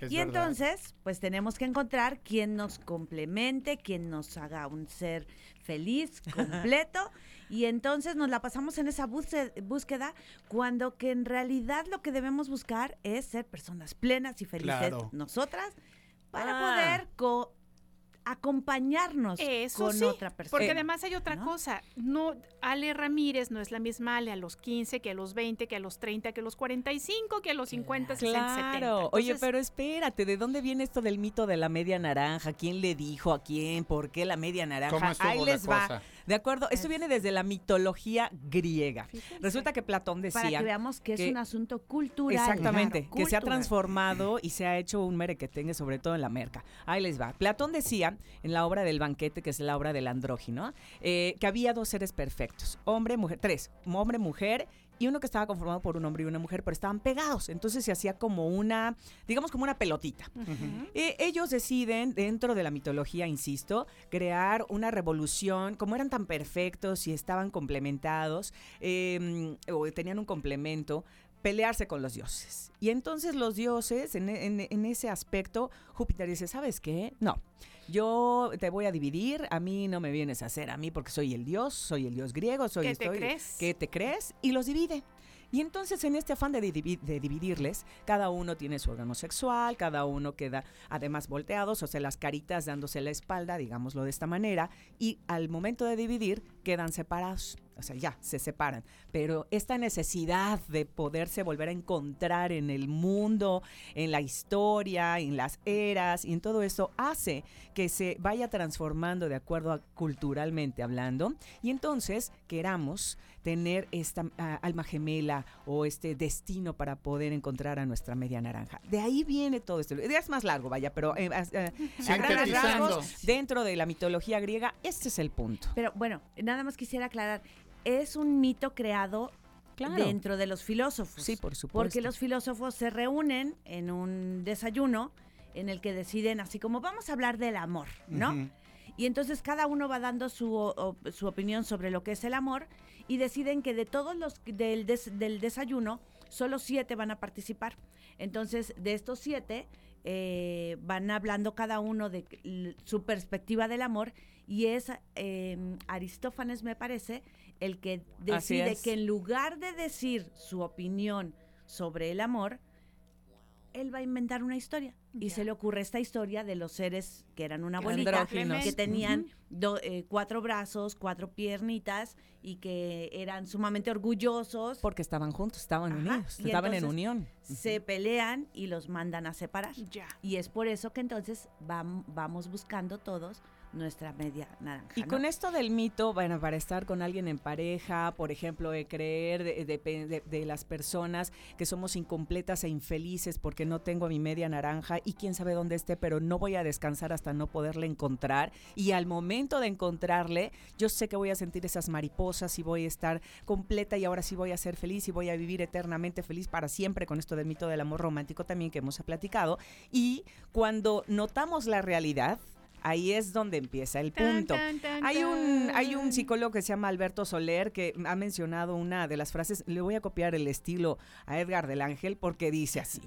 es y verdad. entonces, pues tenemos que encontrar quien nos complemente, quien nos haga un ser feliz, completo. y entonces nos la pasamos en esa búsqueda, búsqueda cuando que en realidad lo que debemos buscar es ser personas plenas y felices Claro. nosotras para Ah. poder co- acompañarnos Eso con sí, otra persona. Porque además hay otra ¿no? cosa. No, Ale Ramírez no es la misma Ale a los 15, que a los 20, que a los 30, que a los 45, que a los 50, 60, 70. Claro. Oye, Entonces, pero espérate, ¿de dónde viene esto del mito de la media naranja? ¿Quién le dijo a quién? ¿Por qué la media naranja? ¿Cómo Ahí la les va. cosa? De acuerdo, esto viene desde la mitología griega. Fíjense. Resulta que Platón para decía que veamos que es un asunto cultural. Exactamente, Claro, que se ha transformado y se ha hecho un merequetengue, sobre todo en la merca. Ahí les va. Platón decía en la obra del banquete, que es la obra del andrógino, eh, que había dos seres perfectos, hombre, mujer, tres, hombre, mujer y uno que estaba conformado por un hombre y una mujer, pero estaban pegados. Entonces se hacía como una, digamos como una pelotita. Eh, ellos deciden, dentro de la mitología, insisto, crear una revolución, como eran tan perfectos y estaban complementados, eh, o tenían un complemento, pelearse con los dioses. Y entonces los dioses, en, en- en ese aspecto, Júpiter dice, ¿sabes qué? No, yo te voy a dividir, a mí no me vienes a hacer a mí porque soy el dios, soy el dios griego, soy ¿Qué te crees? ¿Qué te crees? Y los divide. Y entonces en este afán de, divi- de dividirles, cada uno tiene su órgano sexual, cada uno queda además volteados, o sea, las caritas dándose la espalda, digámoslo de esta manera, y al momento de dividir quedan separados. O sea, ya, se separan. Pero esta necesidad de poderse volver a encontrar en el mundo, en la historia, en las eras y en todo eso hace que se vaya transformando de acuerdo a culturalmente hablando. Y entonces queramos tener esta ah, alma gemela o este destino para poder encontrar a nuestra media naranja. De ahí viene todo esto. Es más largo, vaya, pero eh, a- a- grandes rasgos, dentro de la mitología griega, este es el punto. Pero bueno, nada más quisiera aclarar, es un mito creado Claro. dentro de los filósofos. Sí, por supuesto. Porque los filósofos se reúnen en un desayuno en el que deciden así como vamos a hablar del amor, ¿no? Y entonces cada uno va dando su, o- su opinión sobre lo que es el amor y deciden que de todos los del, des- del desayuno, solo siete van a participar. Entonces, de estos siete, eh, van hablando cada uno de su perspectiva del amor y es eh, Aristófanes, me parece, el que decide que en lugar de decir su opinión sobre el amor, él va a inventar una historia. Y se le ocurre esta historia de los seres que eran una bolita, Andróginos. que tenían do- eh, cuatro brazos, cuatro piernitas y que eran sumamente orgullosos. Porque estaban juntos, estaban Ajá, unidos, y estaban en unión. Se pelean y los mandan a separar. Ya. Y es por eso que entonces vam- vamos buscando todos nuestra media naranja. Y ¿no? con esto del mito, bueno, para estar con alguien en pareja, por ejemplo, de creer de, de- de- de las personas que somos incompletas e infelices porque no tengo a mi media naranja y quién sabe dónde esté, pero no voy a descansar hasta no poderle encontrar. Y al momento de encontrarle, yo sé que voy a sentir esas mariposas y voy a estar completa y ahora sí voy a ser feliz y voy a vivir eternamente feliz para siempre con esto del mito del amor romántico también que hemos platicado. Y cuando notamos la realidad, Ahí es donde empieza el punto. tan, tan, Hay un, hay un psicólogo que se llama Alberto Soler que ha mencionado una de las frases, le voy a copiar el estilo a Edgar del Ángel porque dice así,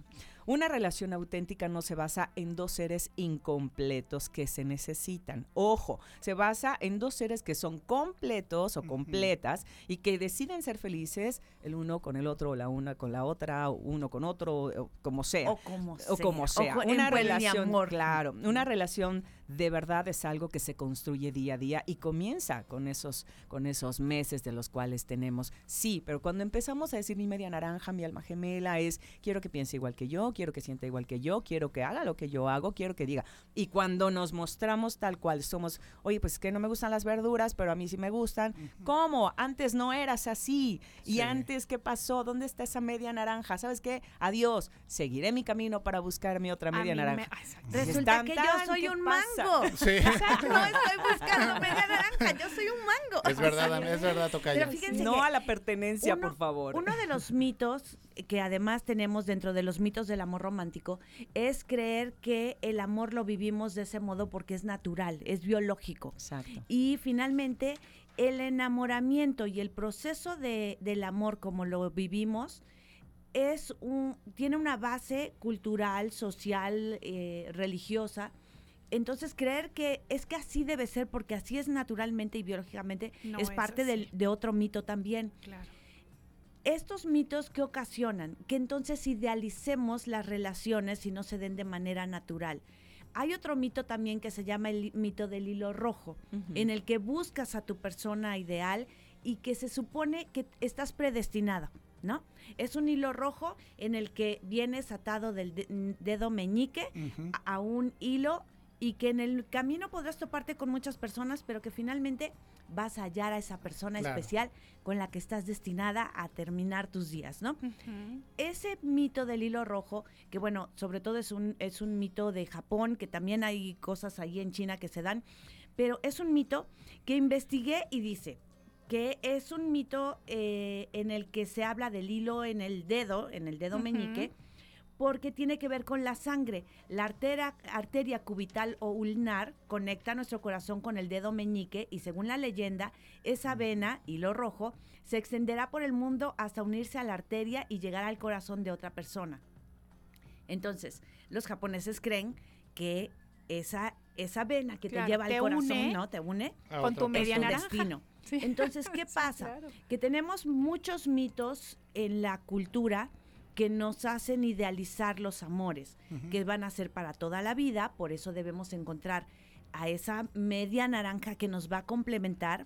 Una relación auténtica no se basa en dos seres incompletos que se necesitan. Ojo, se basa en dos seres que son completos o completas y que deciden ser felices el uno con el otro, o la una con la otra, o uno con otro, o como sea. O como O como sea. sea. O una relación, amor. claro, una relación de verdad es algo que se construye día a día y comienza con esos, con esos meses de los cuales tenemos. Sí, pero cuando empezamos a decir mi media naranja, mi alma gemela es quiero que piense igual que yo, quiero que sienta igual que yo, quiero que haga lo que yo hago, quiero que diga. Y cuando nos mostramos tal cual somos, oye, pues que no me gustan las verduras, pero a mí sí me gustan. ¿Cómo? Antes no eras así. Y Sí. antes, ¿qué pasó? ¿Dónde está esa media naranja? ¿Sabes qué? Adiós. Seguiré mi camino para buscar mi otra media me- naranja. exacto. Resulta que yo soy un mango. Sí. Exacto, no estoy buscando media naranja, yo soy un mango. Es verdad, es verdad, Tocayo. Pero no que a la pertenencia, uno- por favor. Uno de los mitos que además tenemos dentro de los mitos del amor romántico es creer que el amor lo vivimos de ese modo porque es natural, es biológico. Exacto. Y finalmente, el enamoramiento y el proceso de- del amor como lo vivimos es un, tiene una base cultural, social, eh, religiosa. Entonces, creer que es que así debe ser porque así es naturalmente y biológicamente No es es parte del- de otro mito también. Claro. Estos mitos que ocasionan que entonces idealicemos las relaciones y no se den de manera natural. Hay otro mito también que se llama el mito del hilo rojo, en el que buscas a tu persona ideal y que se supone que estás predestinado, ¿no? Es un hilo rojo en el que vienes atado del de- dedo meñique a un hilo y que en el camino podrás toparte con muchas personas, pero que finalmente vas a hallar a esa persona Claro. especial con la que estás destinada a terminar tus días, ¿no? Ese mito del hilo rojo, que bueno, sobre todo es un, es un mito de Japón, que también hay cosas ahí en China que se dan, pero es un mito que investigué y dice que es un mito eh, en el que se habla del hilo en el dedo, en el dedo meñique, porque tiene que ver con la sangre. La artera- arteria cubital o ulnar conecta nuestro corazón con el dedo meñique y según la leyenda, esa vena, hilo rojo, se extenderá por el mundo hasta unirse a la arteria y llegar al corazón de otra persona. Entonces, los japoneses creen que esa, esa vena que Claro, te lleva al te corazón, une ¿no? Te une con tu media naranja. destino. Sí. Entonces, ¿qué Sí, pasa? claro. Que tenemos muchos mitos en la cultura que nos hacen idealizar los amores, que van a ser para toda la vida, por eso debemos encontrar a esa media naranja que nos va a complementar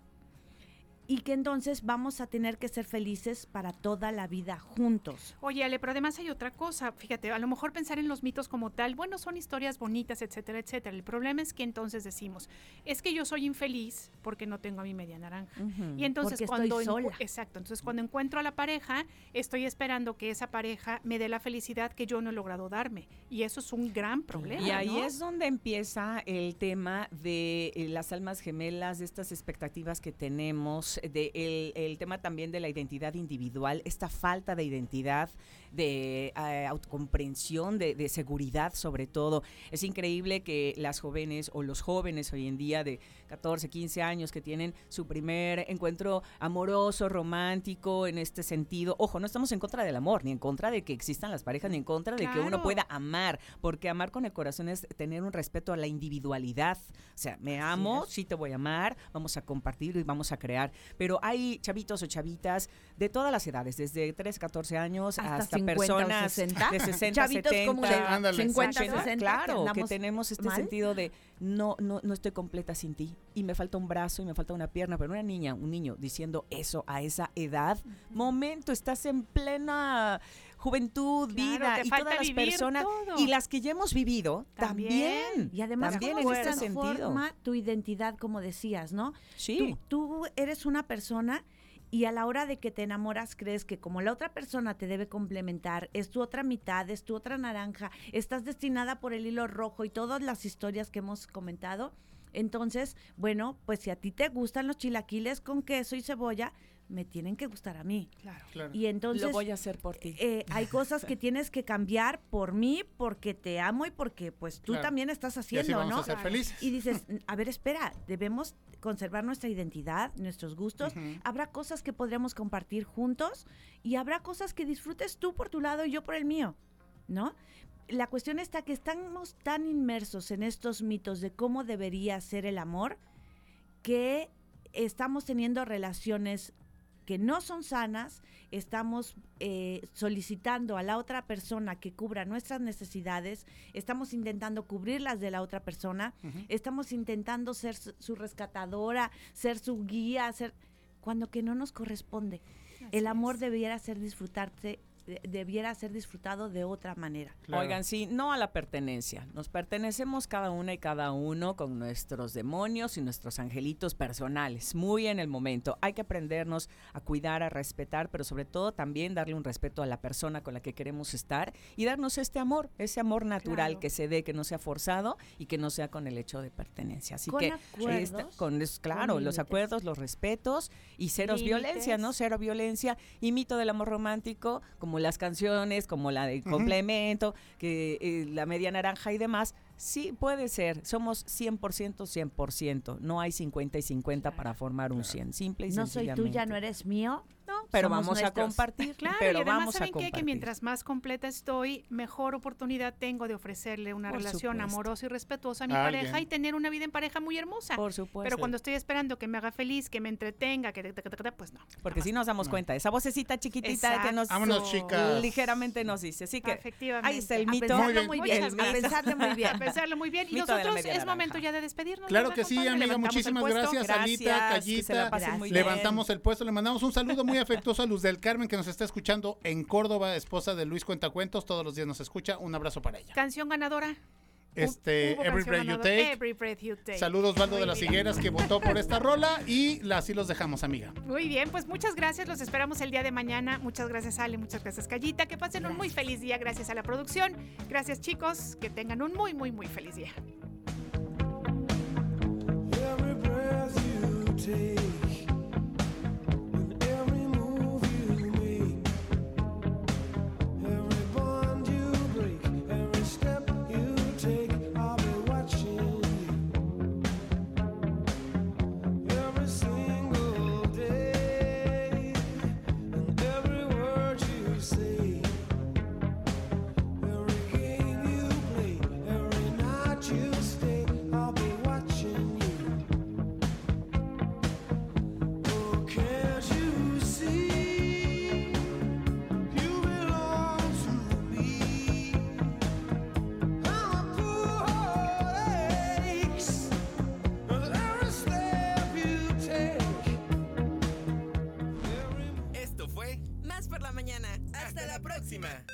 y que entonces vamos a tener que ser felices para toda la vida juntos. Oye, Ale, pero además hay otra cosa. Fíjate, a lo mejor pensar en los mitos como tal, bueno, son historias bonitas, etcétera, etcétera. El problema es que entonces decimos, es que yo soy infeliz porque no tengo a mi media naranja. Y entonces porque cuando estoy encu- sola. exacto, entonces cuando encuentro a la pareja, estoy esperando que esa pareja me dé la felicidad que yo no he logrado darme. Y eso es un gran problema. Y ahí ¿no? es donde empieza el tema de eh, las almas gemelas, de estas expectativas que tenemos, de el, el tema también de la identidad individual, esta falta de identidad, de eh, autocomprensión, de, de seguridad sobre todo. Es increíble que las jóvenes o los jóvenes hoy en día de 14, 15 años que tienen su primer encuentro amoroso, romántico en este sentido. Ojo, no estamos en contra del amor, ni en contra de que existan las parejas, ni en contra de que uno pueda amar, porque amar con el corazón es tener un respeto a la individualidad. O sea, me amo, sí te voy a amar, vamos a compartir y vamos a crear. Pero hay chavitos o chavitas de todas las edades, desde 3, 14 años Hasta hasta, 50 o personas 60. de 60, Chavitos 70, como de Ándale. 50, 80, 60, que Claro, que tenemos este mal. sentido de no, no, no estoy completa sin ti y me falta un brazo y me falta una pierna, pero una niña, un niño diciendo eso a esa edad, momento, estás en plena juventud, Claro, vida y todas las personas todo. y las que ya hemos vivido también, Y además, también ¿cómo en se este sentido. tu identidad, como decías, ¿no? Sí. Tú, tú eres una persona y a la hora de que te enamoras crees que como la otra persona te debe complementar, es tu otra mitad, es tu otra naranja, estás destinada por el hilo rojo y todas las historias que hemos comentado. Entonces, bueno, pues si a ti te gustan los chilaquiles con queso y cebolla, me tienen que gustar a mí. Claro. Y entonces Lo voy a hacer por ti. eh, hay cosas que tienes que cambiar por mí, porque te amo y porque pues tú Claro. también estás Y así haciendo, vamos ¿no? a ser felices. Y dices, a ver, espera, debemos conservar nuestra identidad, nuestros gustos. Habrá cosas que podremos compartir juntos y habrá cosas que disfrutes tú por tu lado y yo por el mío. ¿no? La cuestión está que estamos tan inmersos en estos mitos de cómo debería ser el amor que estamos teniendo relaciones que no son sanas, estamos eh, solicitando a la otra persona que cubra nuestras necesidades, estamos intentando cubrir las de la otra persona, estamos intentando ser su, su rescatadora, ser su guía, ser cuando que no nos corresponde. el amor debiera ser disfrutarse, debiera ser disfrutado de otra manera. Oigan, sí, no a la pertenencia. Nos pertenecemos cada una y cada uno con nuestros demonios y nuestros angelitos personales, muy en el momento. Hay que aprendernos a cuidar, a respetar, pero sobre todo también darle un respeto a la persona con la que queremos estar y darnos este amor, ese amor natural Claro. que se dé, que no sea forzado y que no sea con el hecho de pertenencia. Así Con que acuerdos, esta- con es- claro, con los acuerdos, los respetos y ceros violencia, ¿no? Cero violencia y mito del amor romántico, como las canciones, como la de Ujú. complemento, que eh, la media naranja y demás. Sí, puede ser. Somos 100%, 100%. No hay 50 y 50 para formar un 100. Simple y No soy tuya, no eres mío. Pero somos vamos a compartir. Claro, pero y además vamos a saben qué? que mientras más completa estoy, mejor oportunidad tengo de ofrecerle una Por relación supuesto. amorosa y respetuosa a mi pareja y tener una vida en pareja muy hermosa. Por supuesto. Pero cuando estoy esperando que me haga feliz, que me entretenga, que pues no. Porque si nos damos cuenta, esa vocecita chiquitita que nos Vámonos, chicas. ligeramente nos dice. Así que Efectivamente. ahí está el A mito. pensarlo muy bien, El a pensarlo muy bien. A pensarlo muy bien. Y Mito nosotros es naranja. momento ya de despedirnos. Claro ¿verdad, que sí, amiga, muchísimas gracias, Alita, Callita. Levantamos el puesto, le mandamos un saludo muy afectuoso a Luz del Carmen que nos está escuchando en Córdoba, esposa de Luis Cuentacuentos, todos los días nos escucha. Un abrazo para ella. Canción ganadora. Este, Every Breath You. Take. Every Breath You Take. Saludos, Valdo de las. Higueras, que votó por esta rola. Y así los dejamos, amiga. Muy bien, pues muchas gracias. Los esperamos el día de mañana. Muchas gracias, Ale. Muchas gracias, Callita. Que pasen un muy feliz día. Gracias a la producción. Gracias, chicos. Que tengan un muy, muy, muy feliz día. Every breath you take, Esto